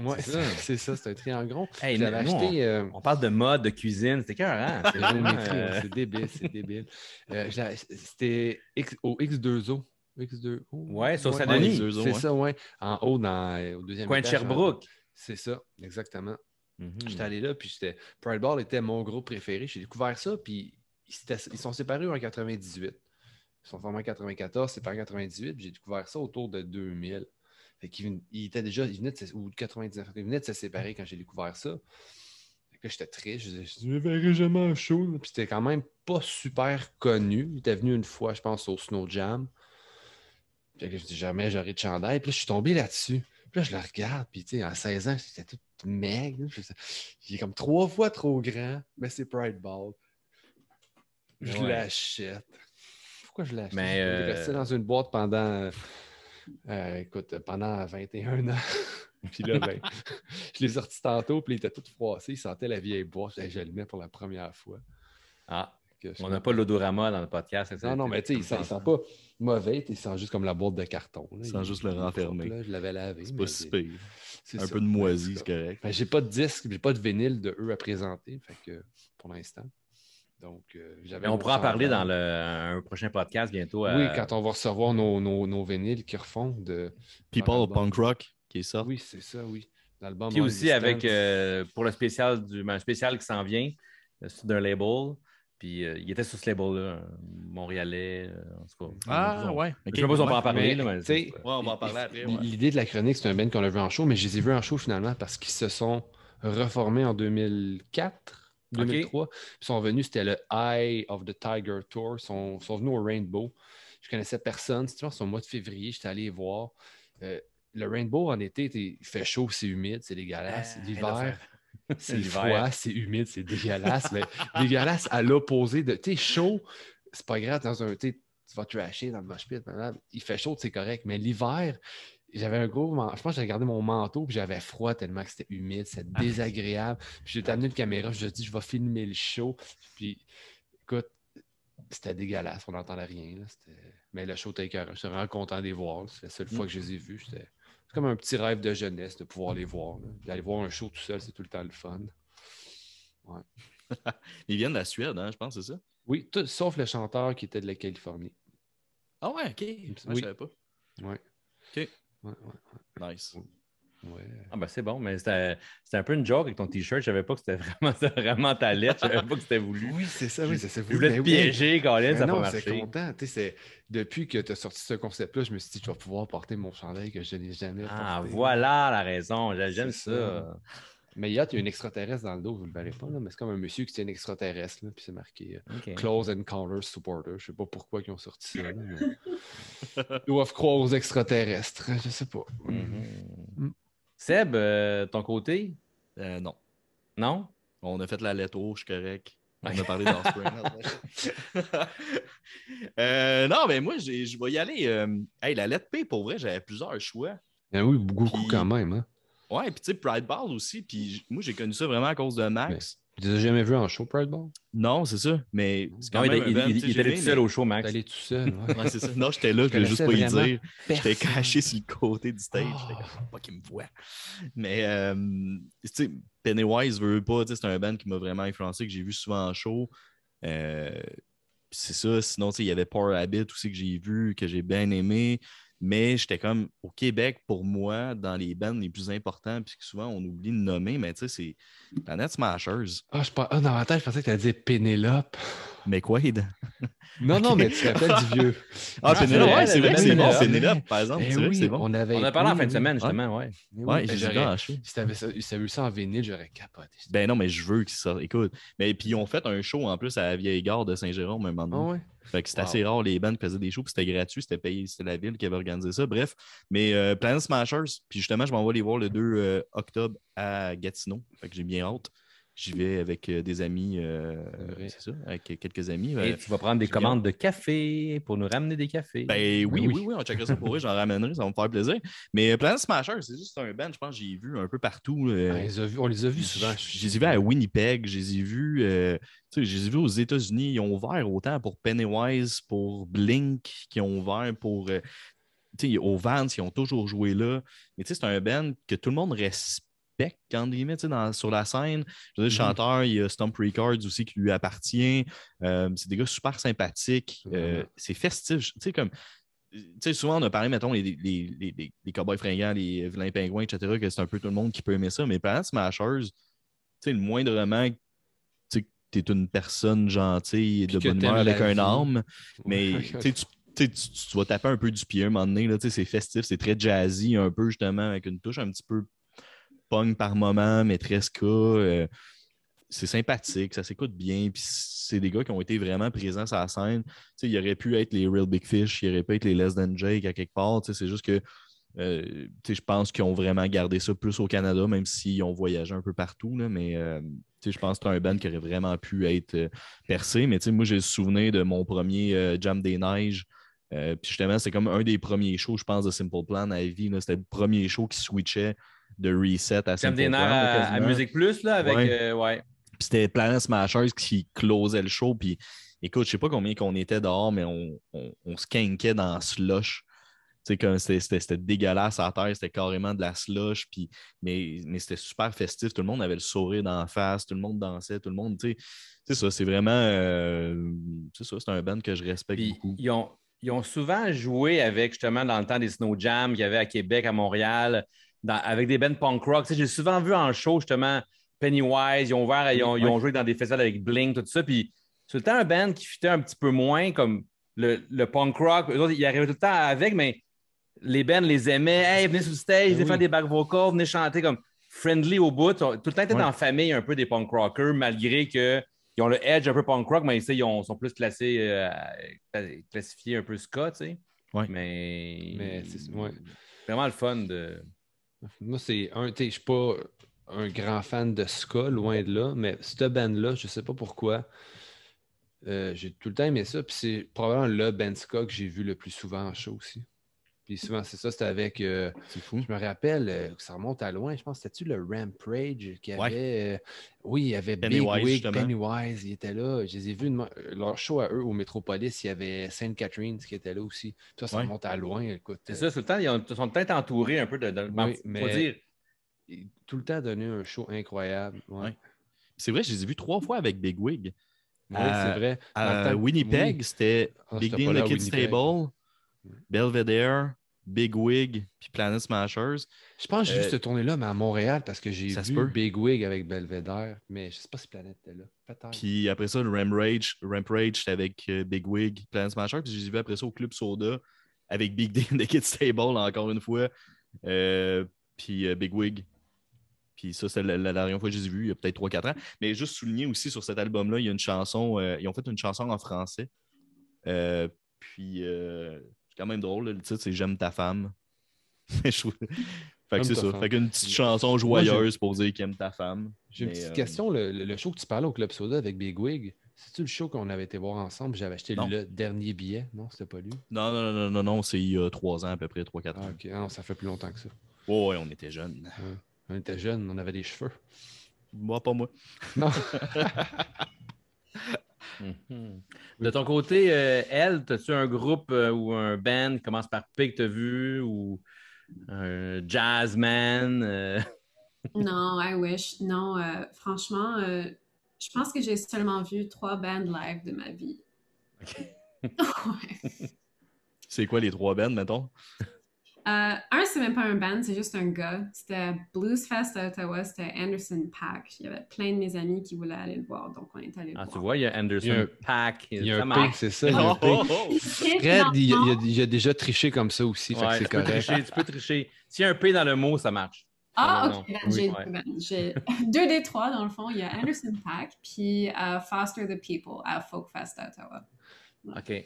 Ouais, C'est ça. c'est c'est ça, c'est un triangle rond. Hey, acheté. euh, On parle de mode, de cuisine. C'était C'est vraiment, géométrie, euh, c'est débile, c'est débile. Euh, C'était X- au X2O. X2O. Ouais, sur Ouais, Saint-Denis. ouais, C'est ça, ouais. En haut, dans, euh, au deuxième Coin de Sherbrooke. C'est ça, exactement. Mhm. J'étais allé là, puis j'étais. Pride Ball était mon groupe préféré. J'ai découvert ça, puis ils, ils sont séparés en 98. Ils sont formés en 94, séparés en 98, puis j'ai découvert ça autour de 2000. Fait qu'ils ven- ils étaient déjà, ils venaient de se, ou de 99, ils venaient de se séparer quand j'ai découvert ça. Fait que j'étais triste, je disais, je ne verrai jamais un show. Puis c'était quand même pas super connu. Il était venu une fois, je pense, au Snow Jam. Que je dis jamais j'aurai de chandail. Puis là, je suis tombé là-dessus. Puis là, je le regarde, puis tu sais, en 16 ans, j'étais tout maigre. Je Il est comme trois fois trop grand, mais c'est Pride Ball. Je Ouais. l'achète. Pourquoi je l'achète? Mais, euh, est resté dans une boîte pendant, euh, écoute, pendant 21 ans. puis là, ben, je l'ai sorti tantôt, puis il était tout froissé. Il sentait la vieille boîte. Je, je le mets pour la première fois. Ah, Que je- on n'a pas l'odorama dans le podcast. c'est ça? Non, non, mais tu sais, il sent, sent pas mauvais. Il sent juste comme la boîte de carton. là. Il sent juste le propre, là. Je l'avais lavé. C'est pas si pire. c'est Un ça. peu de moisi, c'est correct. Ben, j'ai pas de disque, j'ai pas de vinyle de eux à présenter, fait que pour l'instant. Donc, euh, j'avais on pourra en parler dans le, un prochain podcast bientôt. Oui, euh, quand on va recevoir nos, nos, nos vinyles qui refont de. People. Punk Rock qui est ça. Oui, c'est ça, oui. L'album. Puis aussi avec, euh, pour le spécial, du, ben, un spécial qui s'en vient, c'est d'un label. Puis euh, il était sur ce label-là, Montréalais, euh, en tout cas. Ah, On- ouais. Je sais pas si on peut en parler. Mais, là, mais tu sais, Ouais, on va en parler après. ouais. L'idée de la chronique, c'est un band qu'on a vu en show, mais je les ai vus en show finalement parce qu'ils se sont reformés en 2004, 2003. Ils sont venus, c'était le Eye of the Tiger Tour. Ils sont, sont venus au Rainbow. Je connaissais personne. C'était au mois de février, j'étais allé les voir. Euh, le Rainbow en été, il fait chaud, c'est humide, c'est dégueulasse. Ah, L'hiver, c'est froid, c'est humide, c'est dégueulasse. mais dégueulasse à l'opposé de. Tu sais, chaud, c'est pas grave dans un. tu vas trasher dans le mosh pit. Il fait chaud, c'est correct. Mais l'hiver, j'avais un gros. Je pense que j'ai gardé mon manteau puis j'avais froid tellement que c'était humide, c'était Ah. désagréable. Puis j'ai amené une caméra, je me suis dit, je vais filmer le show. Puis écoute, c'était dégueulasse, on n'entendait rien. là, Mais le show était écœurant. J'étais vraiment content de les voir. C'est la seule fois que je les ai vus. C'était c'est comme un petit rêve de jeunesse de pouvoir les voir. D'aller voir un show tout seul, c'est tout le temps le fun. Ils viennent de la Suède, hein, je pense, c'est ça? Oui, tout- sauf le chanteur qui était de la Californie. Ah ouais, ok. Oui. Je savais pas. Ouais. Ok. Ouais, ouais, Nice. Ouais. Ah ben c'est bon, mais c'était un peu une joke avec ton t-shirt. Je savais pas que c'était vraiment, vraiment ta lettre. Je savais pas que c'était voulu. Oui, c'est ça, oui, c'est ça. Je voulais te piéger, Colin, ça n'a pas non, marché. c'est content. Tu sais, c'est- depuis que tu as sorti ce concept-là, je me suis dit, je vais pouvoir porter mon chandail que je n'ai jamais Ah, porté. voilà la raison. J'aime ça. Mais il y a, une extraterrestre dans le dos, vous ne le verrez pas, là, mais c'est comme un monsieur qui tient une extraterrestre, là, puis c'est marqué euh, OK. Close Encounters Supporter. Je sais pas pourquoi ils ont sorti ça. là, mais... Ils doivent croire aux extraterrestres, je sais pas. Mhm. Mm. Seb, euh, ton côté? Euh, non. Non? On a fait la lettre rouge, correct. On a parlé d'Offspring. euh, non, mais moi, je vais y aller. euh, hey, la lettre P, pour vrai, j'avais plusieurs choix. Ah oui, beaucoup Puis- quand même. Hein? Ouais, puis tu sais, Pride Ball aussi. Puis moi, j'ai connu ça vraiment à cause de Max. Tu les as jamais vus en show, Pride Ball? Non, c'est ça. Mais c'est quand Non, il, même il- un il- était tout seul mais- au show, Max. Allé tout seul. ouais. Ouais, c'est ça. Non, j'étais là, je voulais juste pas y dire. J'étais caché sur le côté du stage. Oh. J'étais comme, pas qu'il me voit. Mais, euh, tu sais, Pennywise veut pas. C'est un band qui m'a vraiment influencé, que j'ai vu souvent en show. Euh, c'est ça. Sinon, tu sais, il y avait Power Habit aussi que j'ai vu, que j'ai bien aimé. Mais j'étais comme, au Québec, pour moi, dans les bands les plus importants, puis que souvent on oublie de nommer, mais tu sais, c'est Planet Smashers. Ah, je pense- ah, dans je pensais que tu allais dire Pénélope. McQuaid. Non, non, Ok. mais tu te rappelles du vieux. Ah, Ah, c'est vrai, c'est vrai que c'est bon. Par exemple. Eh C'est vrai que oui, c'est bon. on avait On a parlé en oui, fin de semaine, justement, ouais. Oui, Ouais, j'ai. Si t'avais ça, si t'avais eu ça en vinyle, j'aurais capoté. Ben non, mais je veux que ça. Écoute. Mais puis ils ont fait un show en plus à la vieille gare de Saint-Jérôme un moment Ah donné. ouais? Fait que c'était Wow. assez rare, les bands qui faisaient des shows, puis c'était gratuit, c'était payé, c'était la ville qui avait organisé ça. Bref, mais euh, Planet Smashers, puis justement, je m'en vais les voir le 2 euh, octobre à Gatineau. Fait que j'ai bien hâte. J'y vais avec euh, des amis, euh, c'est ça, avec quelques amis. Et Euh, tu vas prendre des commandes de café pour nous ramener des cafés. ben oui, oui, oui. oui, on checkerait ça pour eux, j'en ramènerai, ça va me faire plaisir. Mais euh, Planet Smashers, c'est juste un band, je pense que j'ai vu un peu partout. euh, Ah, on les a vus- on les a vus souvent. je les ai vus à Winnipeg, je les ai vus, tu sais, je les ai vus aux États-Unis. Ils ont ouvert autant pour Pennywise, pour Blink, qui ont ouvert pour. euh, tu sais, au Vance, ils ont toujours joué là. Mais tu sais, c'est un band que tout le monde respecte, entre guillemets, dans- sur la scène. Je veux dire, le Mhm. chanteur, il y a Stomp Records aussi qui lui appartient. Euh, c'est des gars super sympathiques. Euh, c'est festif. Tu sais, comme. Tu sais, souvent, on a parlé, mettons, les, les, les, les, les cowboys fringants, les vilains pingouins, etc., que c'est un peu tout le monde qui peut aimer ça. Mais Planet Smashers, tu sais, le moindrement, tu sais, que tu es une personne gentille et de bonne humeur avec un âme, mais tu tu, vas taper un peu du pied un moment donné. C'est festif, c'est très jazzy, un peu justement, avec une touche un petit peu pong par moment, mais très ska. euh, c'est sympathique, ça s'écoute bien. Puis c'est des gars qui ont été vraiment présents sur la scène. Il aurait pu être les Real Big Fish, il aurait pu être les Less Than Jake à quelque part. C'est juste que euh, je pense qu'ils ont vraiment gardé ça plus au Canada, même s'ils ont voyagé un peu partout. là, mais euh, je pense que c'est un band qui aurait vraiment pu être percé. Mais moi, j'ai le souvenir de mon premier Jam des Neiges. Puis justement, c'est comme un des premiers shows, je pense, de Simple Plan à vie. C'était le premier show qui switchait de reset à Comme des nerfs à. Musique Plus, là, avec. Ouais. euh, ouais. Puis c'était Planet Smashers qui closait le show. Puis écoute, je sais pas combien qu'on était dehors, mais on, on, on se quinquait dans la slush. C'était- dégueulasse à terre, c'était carrément de la slush. Puis, mais mais c'était super festif. Tout le monde avait le sourire d'en face, tout le monde dansait, tout le monde, tu sais. C'est ça, c'est vraiment. euh, c'est ça, c'est un band que je respecte Puis beaucoup. ils ont, ils ont souvent joué avec, justement, dans le temps des Snow Jam qu'il y avait à Québec, à Montréal, dans- avec des bands punk rock. Tu sais, J'ai souvent vu en show, justement, Pennywise, ils ont, ouvert, ils ont, ils ont Ouais. joué dans des festivals avec Blink, tout ça. Puis c'est tout le temps un band qui fitait un petit peu moins comme le, le punk rock. Eux autres, ils arrivaient tout le temps avec, mais les bands les aimaient. Hey, venez sur le stage, Ben venez oui. faire des back vocals, venez chanter comme friendly au bout. Tout le temps, ils étaient Ouais. la famille un peu des punk rockers, malgré que. Ils ont le edge un peu punk rock, mais ils ont- sont plus classés, euh, classifiés un peu ska, tu sais. Ouais. Mais, Mais c'est- ouais. vraiment le fun de. Moi, c'est un. Je suis pas un grand fan de ska, loin de là, mais cette band-là, je sais pas pourquoi. euh, j'ai tout le temps aimé ça. Puis c'est probablement le band ska que j'ai vu le plus souvent en show aussi. Puis souvent, c'est ça, c'était avec. euh, C'est fou. je me rappelle, euh, ça remonte à loin, je pense que c'était-tu le Rampage qui avait. Ouais. euh, oui, il y avait Pennywise, Big Wig. Pennywise, il était là. Je les ai vus, une leur show à eux au Métropolis, il y avait Sainte Catherine qui était là aussi. Puis ça, ça Ouais. remonte à loin, écoute. C'est euh, ça, tout le temps, ils, ont- ils sont peut-être entourés un peu de. de Oui, faut mais- dire. tout le temps donné un show incroyable. Ouais. Ouais. C'est vrai, je les ai vus trois fois avec Big Wig. Oui, À- c'est vrai. Le Winnipeg, oui. c'était Ah, Big j'étais D pas and Belvedere, Big Wig, puis Planet Smashers. Je pense que j'ai Euh, vu cette tournée-là, mais à Montréal, parce que j'ai vu. Big Wig avec Belvedere, mais je sais pas si Planète était là. Peut-être. Puis après ça, le Rampage, Rampage avec euh, Big Wig, Planet Smashers. Puis je les ai vus après ça au Club Soda avec Big D and the Kids Table, encore une fois. Euh, puis euh, Big Wig. Puis ça, c'est la, la dernière fois que je les ai vus, il y a peut-être 3-4 ans. Mais juste souligner aussi sur cet album-là, il y a une chanson, ils ont fait une chanson en français. Puis quand même drôle, là, le titre, c'est J'aime ta femme. Fait que c'est ça. femme. Fait qu'une petite chanson Moi, joyeuse pour dire qu'il aime ta femme. J'ai une petite euh, question. Le, show que tu parlais au Club Soda avec Big Wig, c'est-tu le show qu'on avait été voir ensemble? J'avais acheté Non. le dernier billet. Non, c'était pas lui? Non, non, non, non, non, c'est il y a 3 ans à peu près, 3-4 Ah, ans. ok. Ah non, ça fait plus longtemps que ça. Oh, ouais, on était jeunes. On était jeunes, on avait des cheveux. Moi, pas moi. Non. Mhm. De ton côté, euh, elle, as-tu un groupe euh, ou un band qui commence par P que tu as vu ou un jazzman? euh? Non, I wish. Non, euh, franchement, euh, je pense que j'ai seulement vu trois bands live de ma vie. Ouais. C'est quoi les trois bands, mettons? Un, c'est même pas un band, c'est juste un gars. C'était Blues Fest à Ottawa, c'était Anderson Pack. Il y avait plein de mes amis qui voulaient aller le voir, donc on est allé le Ah, voir. tu vois, il y a Anderson Il y a un- Pack. Il y a un marche. P, c'est ça. il y a un P. Oh, oh, oh. Fred, il, il a, il a déjà triché comme ça aussi, fait que Ouais, c'est tu peux correct. tricher, tu peux tricher. S'il y a un P dans le mot, ça marche. Ah, ok. ben, Oui, j'ai ouais. ben, j'ai deux des trois, dans le fond. Il y a Anderson Pack, puis euh, Foster the People à Folk Fest à Ottawa. OK.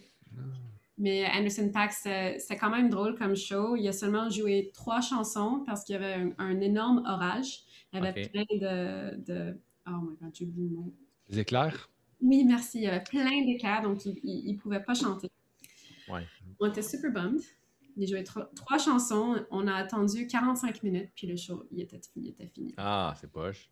Mais Anderson Pack, c'est quand même drôle comme show. Il a seulement joué trois chansons parce qu'il y avait un, un énorme orage. Il y avait plein de, de... Oh my God, j'ai oublié le mot. Les éclairs? Oui, merci. Il y avait plein d'éclairs, donc il ne pouvait pas chanter. Ouais. On était super bummed. Il jouait tro- trois chansons. On a attendu 45 minutes, puis le show, il était, il était fini. Ah, c'est poche.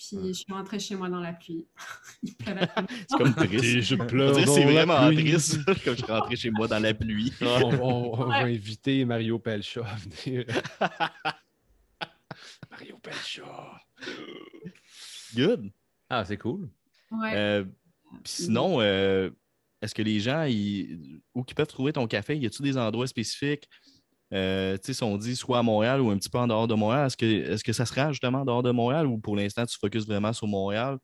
Puis je suis rentrée chez moi dans la pluie. il pleuvait. C'est comme triste. je que c'est vraiment triste comme je suis rentré chez moi dans la pluie. On, on- on va inviter Mario Pelcha à venir. Mario Pelcha. Good. Ah, c'est cool. Ouais. Euh, puis sinon, euh, est-ce que les gens, ils, où ils peuvent trouver ton café? Y a-t-il des endroits spécifiques? Euh, tu sais, si on dit soit à Montréal ou un petit peu en dehors de Montréal, est-ce que, est-ce que ça se rend justement en dehors de Montréal ou pour l'instant tu focuses vraiment sur Montréal?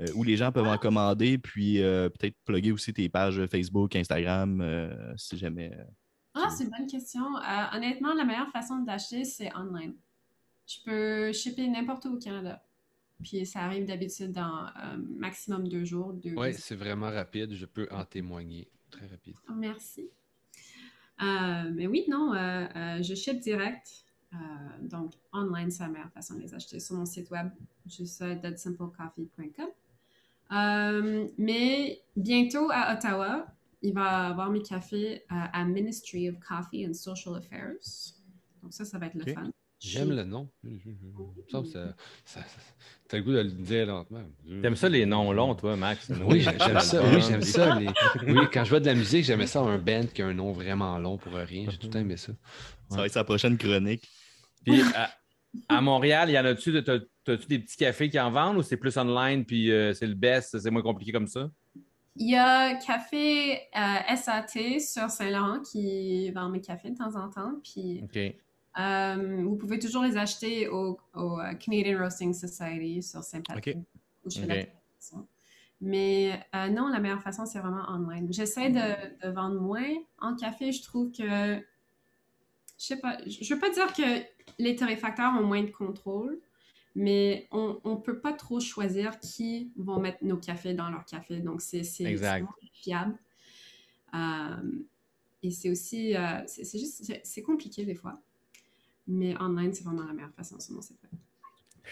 euh, où les gens peuvent en commander, puis euh, peut-être plugger aussi tes pages Facebook, Instagram, euh, si jamais. euh, Ah, c'est une bonne question. Euh, honnêtement, la meilleure façon d'acheter, c'est online. Je peux shipper n'importe où au Canada. Puis ça arrive d'habitude dans euh, maximum deux jours. Deux Oui, c'est vraiment rapide, je peux en témoigner. Très rapide. Merci. Euh, mais oui, non, euh, euh, je ship direct. Donc, online, c'est la meilleure façon de les acheter sur mon site web, juste deadsimplecoffee.com. Mais bientôt à Ottawa, il va avoir mes cafés à Ministry of Coffee and Social Affairs. Donc, ça, ça va être le fun. J'aime le nom. Ça, ça- ça- T'as le goût de le dire lentement. T'aimes ça les noms longs, toi, Max? Oui, j'aime ça. Oui, j'aime ça. les- Oui, quand je vois de la musique, j'aimais ça un band qui a un nom vraiment long pour rien. J'ai tout le temps aimé ça. Ça va être sa prochaine chronique. Puis à, à Montréal, il y en a-tu des petits cafés qui en vendent ou c'est plus online puis euh, c'est le best, c'est moins compliqué comme ça? Il y a Café euh, SAT sur Saint-Laurent qui vend mes cafés de temps en temps. Puis OK. Euh, vous pouvez toujours les acheter au, au, euh, Canadian Roasting Society sur Saint-Patrick, où je fais la Ok. transmission. Mais euh, non, la meilleure façon, c'est vraiment online. J'essaie de, de vendre moins en café. Je trouve que, je sais pas, je veux pas dire que les torréfacteurs ont moins de contrôle, mais on ne peut pas trop choisir qui vont mettre nos cafés dans leur café. Donc, c'est fiable. Euh, et c'est aussi, c'est juste, c'est compliqué des fois. Mais online, c'est vraiment la meilleure façon sur mon site web.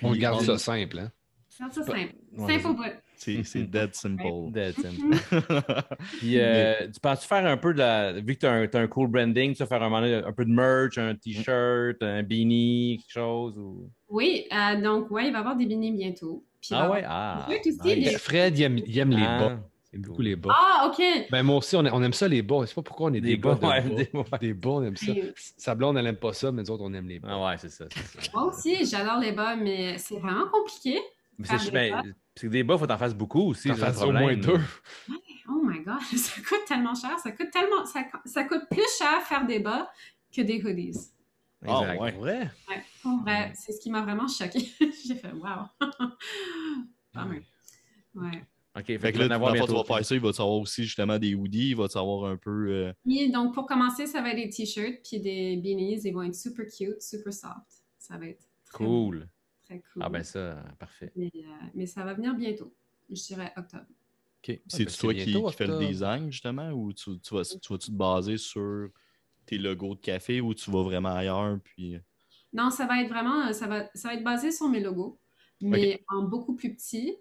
On garde on- ça simple. Hein? C'est ça simple. Ouais, simple au bout. C'est c'est dead simple. Dead simple. Puis, euh, tu penses faire un peu de la. Vu que tu as, un cool branding, tu vas faire un, moment donné un peu de merch, un t-shirt, un beanie, quelque chose? Ou... Oui, euh, donc, ouais, il va y avoir des beignets bientôt. Puis Ah ouais? Ah. aussi, nice. des- Fred, il aime, il aime les Ah, bas. C'est beaucoup cool. les bas. Ah, OK. Ben, moi aussi, on, a- on aime ça, les bas. Je sais pas pourquoi on est des, Des bas. bas, de ouais, bas. des- ouais. Des bas, on aime ça. Sa blonde, elle aime pas ça, mais nous autres, on aime les bas. Ah ouais, c'est ça. Moi aussi, j'adore les bas, mais c'est vraiment compliqué. Mais Faire c'est des ben, que des bas, il faut t'en fasses beaucoup aussi. T'en fasses au moins deux. Oh my God, ça coûte tellement cher. Ça coûte tellement... Ça, ça coûte plus cher faire des bas que des hoodies. Ah, Exact. ouais. Vrai? Ouais, pour vrai, c'est ce qui m'a vraiment choqué. J'ai fait wow. Même. Ouais. OK, Fait fait que là, tu vas faire ça, il va te savoir aussi justement des hoodies, il va te savoir un peu. euh, Oui, donc pour commencer, ça va être des t-shirts puis des beanies. Ils vont être super cute, super soft. Ça va être très, Cool. très cool. Ah ben ça, parfait. mais, euh, mais ça va venir bientôt. Je dirais octobre. OK. C'est toi qui, bientôt, qui fais le design justement ou tu, tu vas, tu vas-tu te baser sur tes logos de café ou tu vas vraiment ailleurs puis. Non, ça va être vraiment, ça va, ça va être basé sur mes logos, mais en beaucoup plus petit.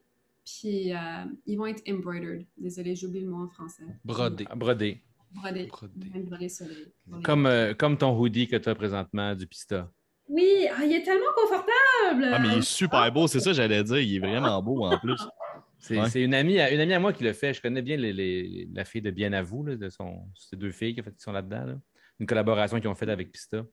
Puis euh, ils vont être embroidered. Désolée, j'oublie le mot en français. Brodé. Brodé. Brodés. Brodé. Sur les- les- Comme, euh, comme ton hoodie que tu as présentement du Pista. Oui, ah, il est tellement confortable. Ah, mais il est super beau, c'est ça que j'allais dire. Il est vraiment beau en plus. C'est Ouais. une, amie à, une amie à moi qui le fait. Je connais bien les- les- la fille de Bien à vous, là, de son, ces deux filles qui, ont fait- qui sont là-dedans. là. Une collaboration qu'ils ont faite avec Pista.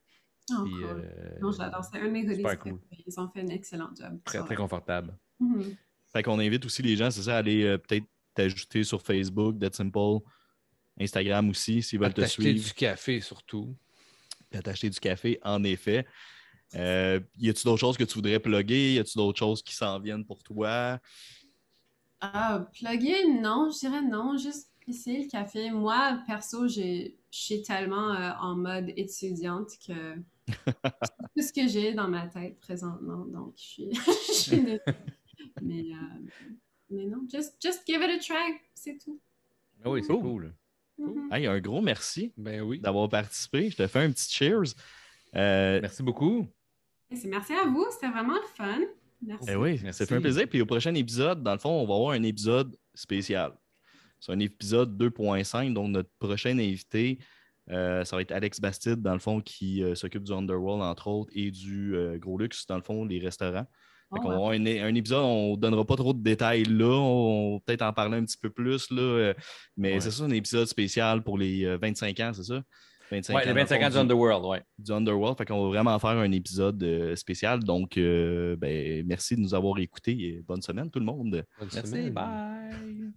Oh, Puis, cool. euh, Non, j'adore. C'est un de mes hoodies. super préférés. Ils ont fait un excellent job. Très, très confortable. Mhm. Fait qu'on invite aussi les gens, c'est ça, à aller euh, peut-être t'ajouter sur Facebook, Dead Simple, Instagram aussi, s'ils veulent te T'acheter suivre. du café surtout. à t'acheter du café, en effet. Euh, y a-tu d'autres choses que tu voudrais plugger? Y a-tu d'autres choses qui s'en viennent pour toi? Ah, plugger, non, je dirais non. Juste essayer le café. Moi, perso, j'ai- je suis tellement euh, en mode étudiante que c'est tout ce que j'ai dans ma tête présentement. Donc, je suis. Mais, euh, mais non, just, just give it a try. C'est tout. Ah oui, c'est Cool. cool. Mhm. Hey, un gros merci Ben oui. d'avoir participé. Je te fais un petit cheers. Euh, Merci beaucoup. C'est- Merci à vous, c'était vraiment le fun. Merci. Eh oui, ça fait un plaisir. Puis au prochain épisode, dans le fond, on va avoir un épisode spécial. C'est un épisode 2.5, donc notre prochain invité, euh, ça va être Alex Bastide, dans le fond, qui euh, s'occupe du Underworld, entre autres, et du euh, Gros Luxe, dans le fond, les restaurants. Oh, va wow. avoir un, un épisode, on ne donnera pas trop de détails là, on va peut-être en parler un petit peu plus, là, euh, mais Ouais. c'est ça, un épisode spécial pour les euh, 25 ans, c'est ça? 25 Ouais, les dans le 25 fond, ans du Underworld, ouais. du Underworld. Fait qu'on va vraiment faire un épisode euh, spécial. Donc, euh, ben, merci de nous avoir écoutés et bonne semaine tout le monde. Bonne Merci, semaine. bye.